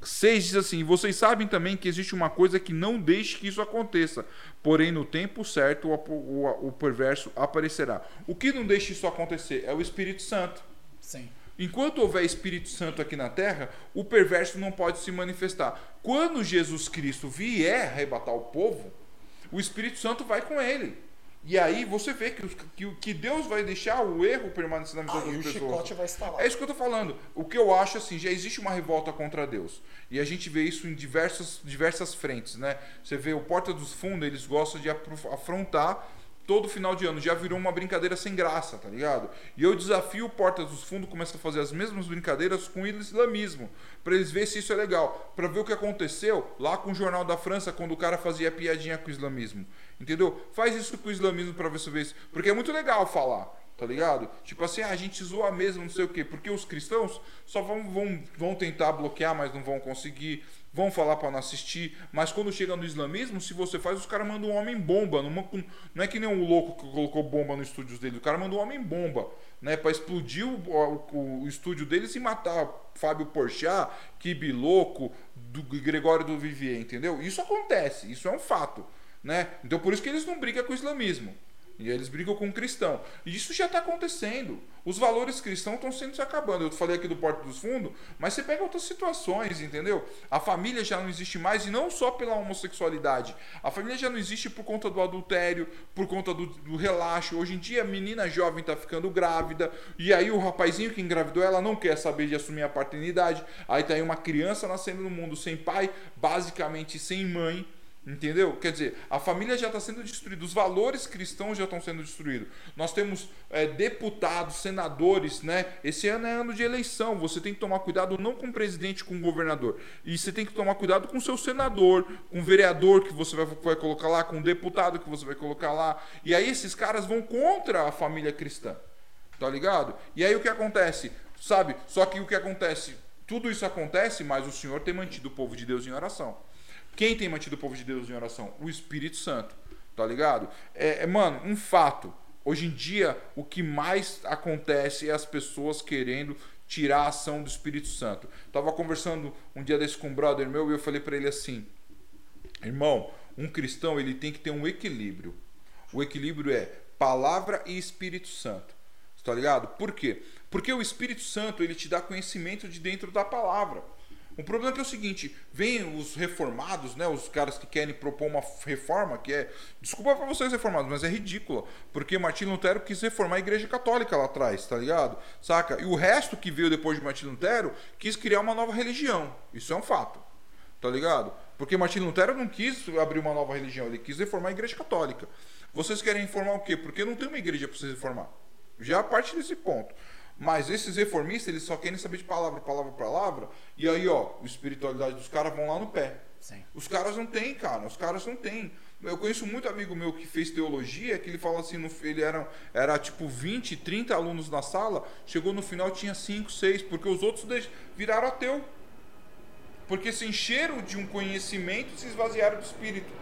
6 diz assim: Vocês sabem também que existe uma coisa que não deixe que isso aconteça, porém no tempo certo o perverso aparecerá. O que não deixa isso acontecer é o Espírito Santo. Sim. Enquanto houver Espírito Santo aqui na terra, o perverso não pode se manifestar. Quando Jesus Cristo vier arrebatar o povo, o Espírito Santo vai com ele. E aí você vê que, que, que Deus vai deixar o erro permanecer na vida ah, das pessoas. O chicote vai estar lá. É isso que eu estou falando. O que eu acho assim, já existe uma revolta contra Deus. E a gente vê isso em diversas, diversas frentes, né? Você vê o Porta dos Fundos, eles gostam de afrontar todo final de ano já virou uma brincadeira sem graça, tá ligado? E eu desafio o Portas dos Fundos começa a fazer as mesmas brincadeiras com o islamismo, para eles verem se isso é legal, para ver o que aconteceu lá com o Jornal da França quando o cara fazia piadinha com o islamismo. Entendeu? Faz isso com o islamismo para ver se vê isso, porque é muito legal falar. Tá ligado? Tipo assim, ah, a gente zoa mesmo, não sei o quê. Porque os cristãos só vão, vão, vão tentar bloquear, mas não vão conseguir vão falar para não assistir, mas quando chega no islamismo, se você faz, os caras mandam um homem bomba. Não, não é que nem um louco que colocou bomba no estúdio dele, o cara mandou um homem bomba, né, para explodir o, o, o, estúdio deles e matar Fábio Porchat, Kibi Louco, do Gregório do Vivier, entendeu? Isso acontece, isso é um fato, né? Então por isso que eles não brigam com o islamismo. E eles brigam com o cristão. E isso já está acontecendo. Os valores cristãos estão sendo se acabando. Eu falei aqui do Porto dos Fundos, mas você pega outras situações, entendeu? A família já não existe mais, e não só pela homossexualidade. A família já não existe por conta do adultério, por conta do, do relaxo. Hoje em dia, a menina jovem está ficando grávida, e aí o rapazinho que engravidou, ela não quer saber de assumir a paternidade. Aí está aí uma criança nascendo no mundo sem pai, basicamente sem mãe. Entendeu? Quer dizer, a família já está sendo destruída, os valores cristãos já estão sendo destruídos. Nós temos é, deputados, senadores, né? Esse ano é ano de eleição. Você tem que tomar cuidado não com o presidente, com o governador. E você tem que tomar cuidado com o seu senador, com o vereador que você vai, vai colocar lá, com o deputado que você vai colocar lá. E aí esses caras vão contra a família cristã. Tá ligado? E aí o que acontece? Sabe? Só que o que acontece? Tudo isso acontece, mas o Senhor tem mantido o povo de Deus em oração. Quem tem mantido o povo de Deus em oração? O Espírito Santo. Tá ligado? É, é, mano, um fato. Hoje em dia, o que mais acontece é as pessoas querendo tirar a ação do Espírito Santo. Tava conversando um dia desse com um brother meu e eu falei para ele assim: "Irmão, um cristão, ele tem que ter um equilíbrio. O equilíbrio é palavra e Espírito Santo. Tá ligado? Por quê? Porque o Espírito Santo, ele te dá conhecimento de dentro da palavra. O problema é que é o seguinte, vem os reformados, né, os caras que querem propor uma reforma que é, desculpa para vocês reformados, mas é ridícula, porque Martim Lutero quis reformar a Igreja Católica lá atrás, tá ligado? Saca? E o resto que veio depois de Martim Lutero quis criar uma nova religião. Isso é um fato. Tá ligado? Porque Martim Lutero não quis abrir uma nova religião, ele quis reformar a Igreja Católica. Vocês querem reformar o quê? Porque não tem uma igreja para vocês reformar. Já parte desse ponto. Mas esses reformistas, eles só querem saber de palavra, palavra, palavra. E aí, ó, a espiritualidade dos caras vão lá no pé. Sim. Os caras não têm, cara. Os caras não têm. Eu conheço muito amigo meu que fez teologia, que ele fala assim, no, ele era, era tipo 20, 30 alunos na sala, chegou no final tinha 5, 6, porque os outros viraram ateu. Porque se encheram de um conhecimento e se esvaziaram do espírito.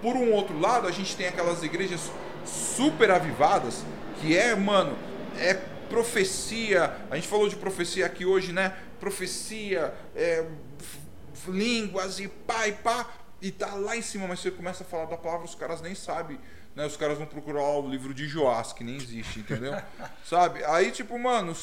Por um outro lado, a gente tem aquelas igrejas super avivadas, que é, mano, é profecia. A gente falou de profecia aqui hoje, né? Profecia, é, línguas e pá e pá. E tá lá em cima, mas você começa a falar da palavra, os caras nem sabem. Né? Os caras vão procurar o livro de Joás, que nem existe, entendeu? <laughs> Sabe? Aí, tipo, mano,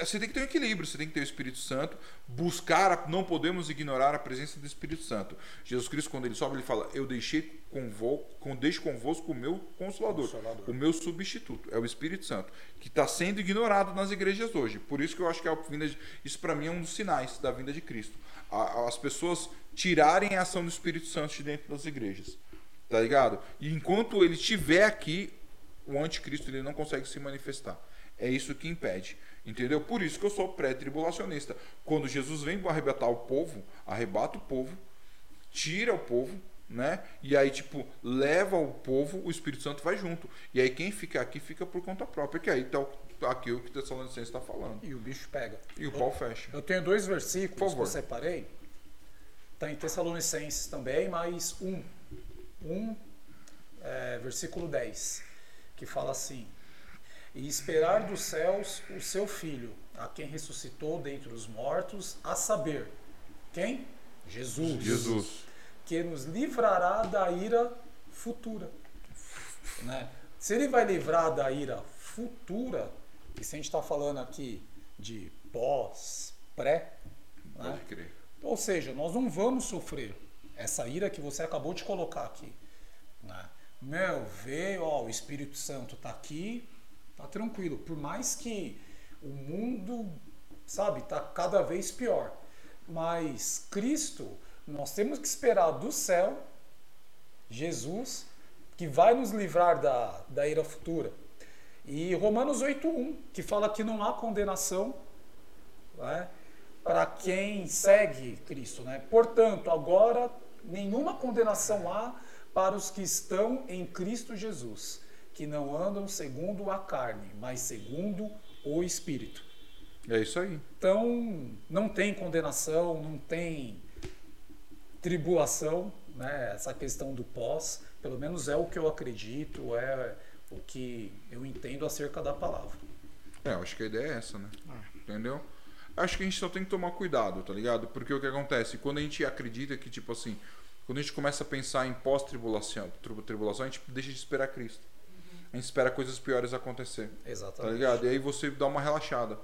você tem que ter um equilíbrio, você tem que ter o Espírito Santo, buscar, a- não podemos ignorar a presença do Espírito Santo. Jesus Cristo, quando ele sobe, ele fala: Eu deixei convosco, com, deixo convosco o meu consolador, Consolador. o meu substituto, é o Espírito Santo, que está sendo ignorado nas igrejas hoje. Por isso que eu acho que a vinda de, isso para mim é um dos sinais da vinda de Cristo. A- as pessoas tirarem a ação do Espírito Santo de dentro das igrejas. Tá ligado? E enquanto ele estiver aqui, o anticristo ele não consegue se manifestar. É isso que impede. Entendeu? Por isso que eu sou pré-tribulacionista. Quando Jesus vem para arrebatar o povo, arrebata o povo, tira o povo, né? E aí, tipo, leva o povo, o Espírito Santo vai junto. E aí quem fica aqui fica por conta própria. Que aí tá o- aqui o que o Tessalonicense está falando. E o bicho pega. E o pau fecha. Eu tenho dois versículos que eu separei. Está em Tessalonicenses também, mas um. Um, é, versículo 10, que fala assim: E esperar dos céus o seu filho, a quem ressuscitou dentre os mortos, a saber, quem? Jesus. Jesus. Que nos livrará da ira futura. Né? Se ele vai livrar da ira futura, e se a gente está falando aqui de pós, pré, né? Pode crer. Ou seja, nós não vamos sofrer essa ira que você acabou de colocar aqui. Né? Meu, vê, ó, o Espírito Santo tá aqui, tá tranquilo. Por mais que o mundo, sabe, tá cada vez pior. Mas Cristo, nós temos que esperar do céu, Jesus, que vai nos livrar da, da ira futura. E Romanos 8.1, que fala que não há condenação né, para quem segue Cristo. Né? Portanto, agora nenhuma condenação há para os que estão em Cristo Jesus, que não andam segundo a carne, mas segundo o Espírito. É isso aí. Então, não tem condenação, não tem tribulação, né? essa questão do pós, pelo menos é o que eu acredito, é o que eu entendo acerca da palavra. É, eu acho que a ideia é essa, né? Entendeu? Acho que a gente só tem que tomar cuidado, tá ligado? Porque o que acontece? Quando a gente acredita que, tipo assim, quando a gente começa a pensar em pós-tribulação, tri- tribulação, a gente deixa de esperar Cristo. A gente espera coisas piores acontecer. Tá Exatamente. ligado? E aí você dá uma relaxada.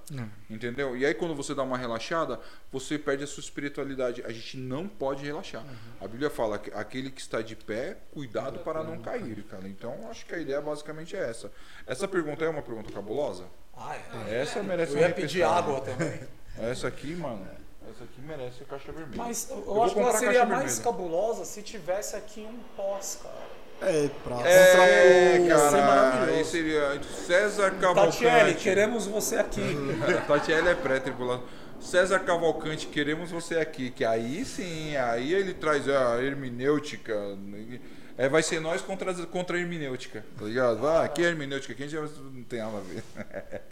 Entendeu? E aí quando você dá uma relaxada, você perde a sua espiritualidade. A gente não pode relaxar. A Bíblia fala que aquele que está de pé, cuidado para não cair, cara. Então acho que a ideia basicamente é essa. Essa pergunta é uma pergunta cabulosa? Ah, é. Essa merece Eu ia pedir água também. <laughs> Essa aqui, mano, essa aqui merece a caixa vermelha. Mas eu, vou acho que ela seria mais vermelha. cabulosa se tivesse aqui um pós, cara. É, pra É, ser cara, maravilhoso. aí seria César Cavalcante. Tatiele, queremos você aqui. <laughs> Tatiele é pré-tribulação. César Cavalcante, queremos você aqui. Que aí sim, aí ele traz a hermenêutica. É, vai ser nós contra, contra a hermenêutica, tá ligado? Ah, aqui é hermenêutica, aqui a gente já não tem nada a ver.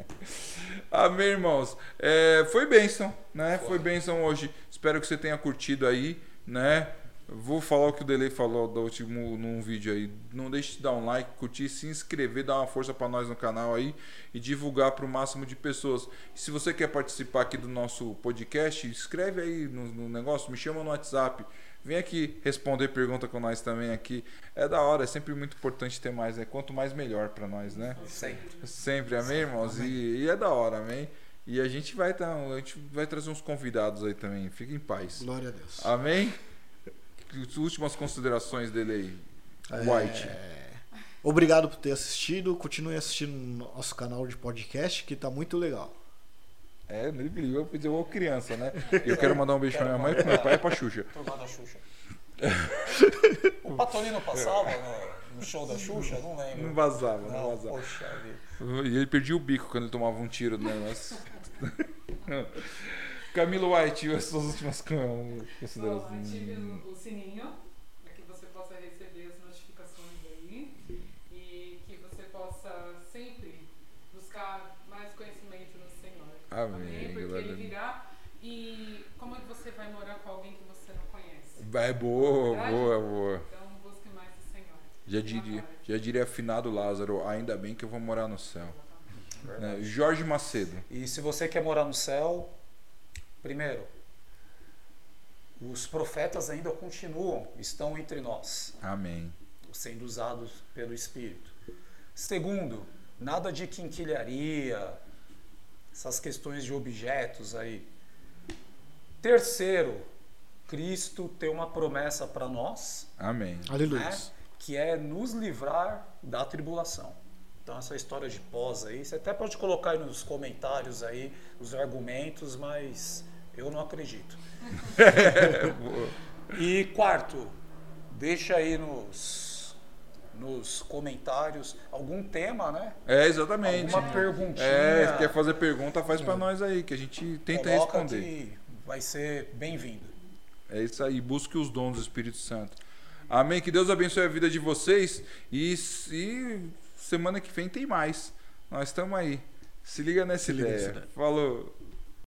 <laughs> Amém, irmãos. É, foi bênção, né? Foi bênção hoje. Espero que você tenha curtido aí, né? Vou falar o que o Delay falou do último num vídeo aí. Não deixe de dar um like, curtir, se inscrever, dar uma força para nós no canal aí e divulgar para o máximo de pessoas. E se você quer participar aqui do nosso podcast, escreve aí no, no negócio, me chama no WhatsApp. Vem aqui responder pergunta com nós também aqui. É da hora, é sempre muito importante ter mais, né? Quanto mais melhor para nós, né? Sempre. Sempre, amém, irmãos? E, e é da hora, amém? E a gente vai tá, a gente vai trazer uns convidados aí também. Fique em paz. Glória a Deus. Amém? As últimas considerações dele aí. White. É, Obrigado por ter assistido. Continue assistindo no nosso canal de podcast, que tá muito legal. É, ele ligou pra dizer, ô criança, né? <laughs> Eu quero mandar um beijo pra minha mãe, pro meu pai e pra Xuxa. Turma da Xuxa. <laughs> o Patolino passava no, no show da Xuxa? Não lembro. Não vazava, não, Não, vazava. poxa vida. E ele perdia o bico quando ele tomava um tiro do negócio. <laughs> Camilo White, as suas últimas considerações. ative o, o sininho para que você possa receber as notificações aí e que você possa sempre buscar mais conhecimento no Senhor. Amém, Porque glória a ele virá e como é que você vai morar com alguém que você não conhece? É boa, boa, boa. Então busque mais o Senhor. Já diria, já diria afinado Lázaro, ainda bem que eu vou morar no céu. Né? Jorge Macedo. E se você quer morar no céu, primeiro, os profetas ainda continuam, estão entre nós, Amém. sendo usados pelo Espírito. Segundo, nada de quinquilharia, essas questões de objetos aí. Terceiro, Cristo tem uma promessa para nós, Amém. Aleluia. né, que é nos livrar da tribulação. Então essa história de pós aí, você até pode colocar aí nos comentários aí os argumentos, mas eu não acredito. <laughs> E quarto, deixa aí nos nos comentários algum tema, né? É, exatamente. Alguma perguntinha. É, se quer fazer pergunta, faz pra nós aí, que a gente tenta Coloca responder. que vai ser bem-vindo. É isso aí, busque os dons do Espírito Santo. Amém. Que Deus abençoe a vida de vocês. E, e semana que vem tem mais. Nós estamos aí. Se liga nessa liga ideia. nessa ideia. Falou.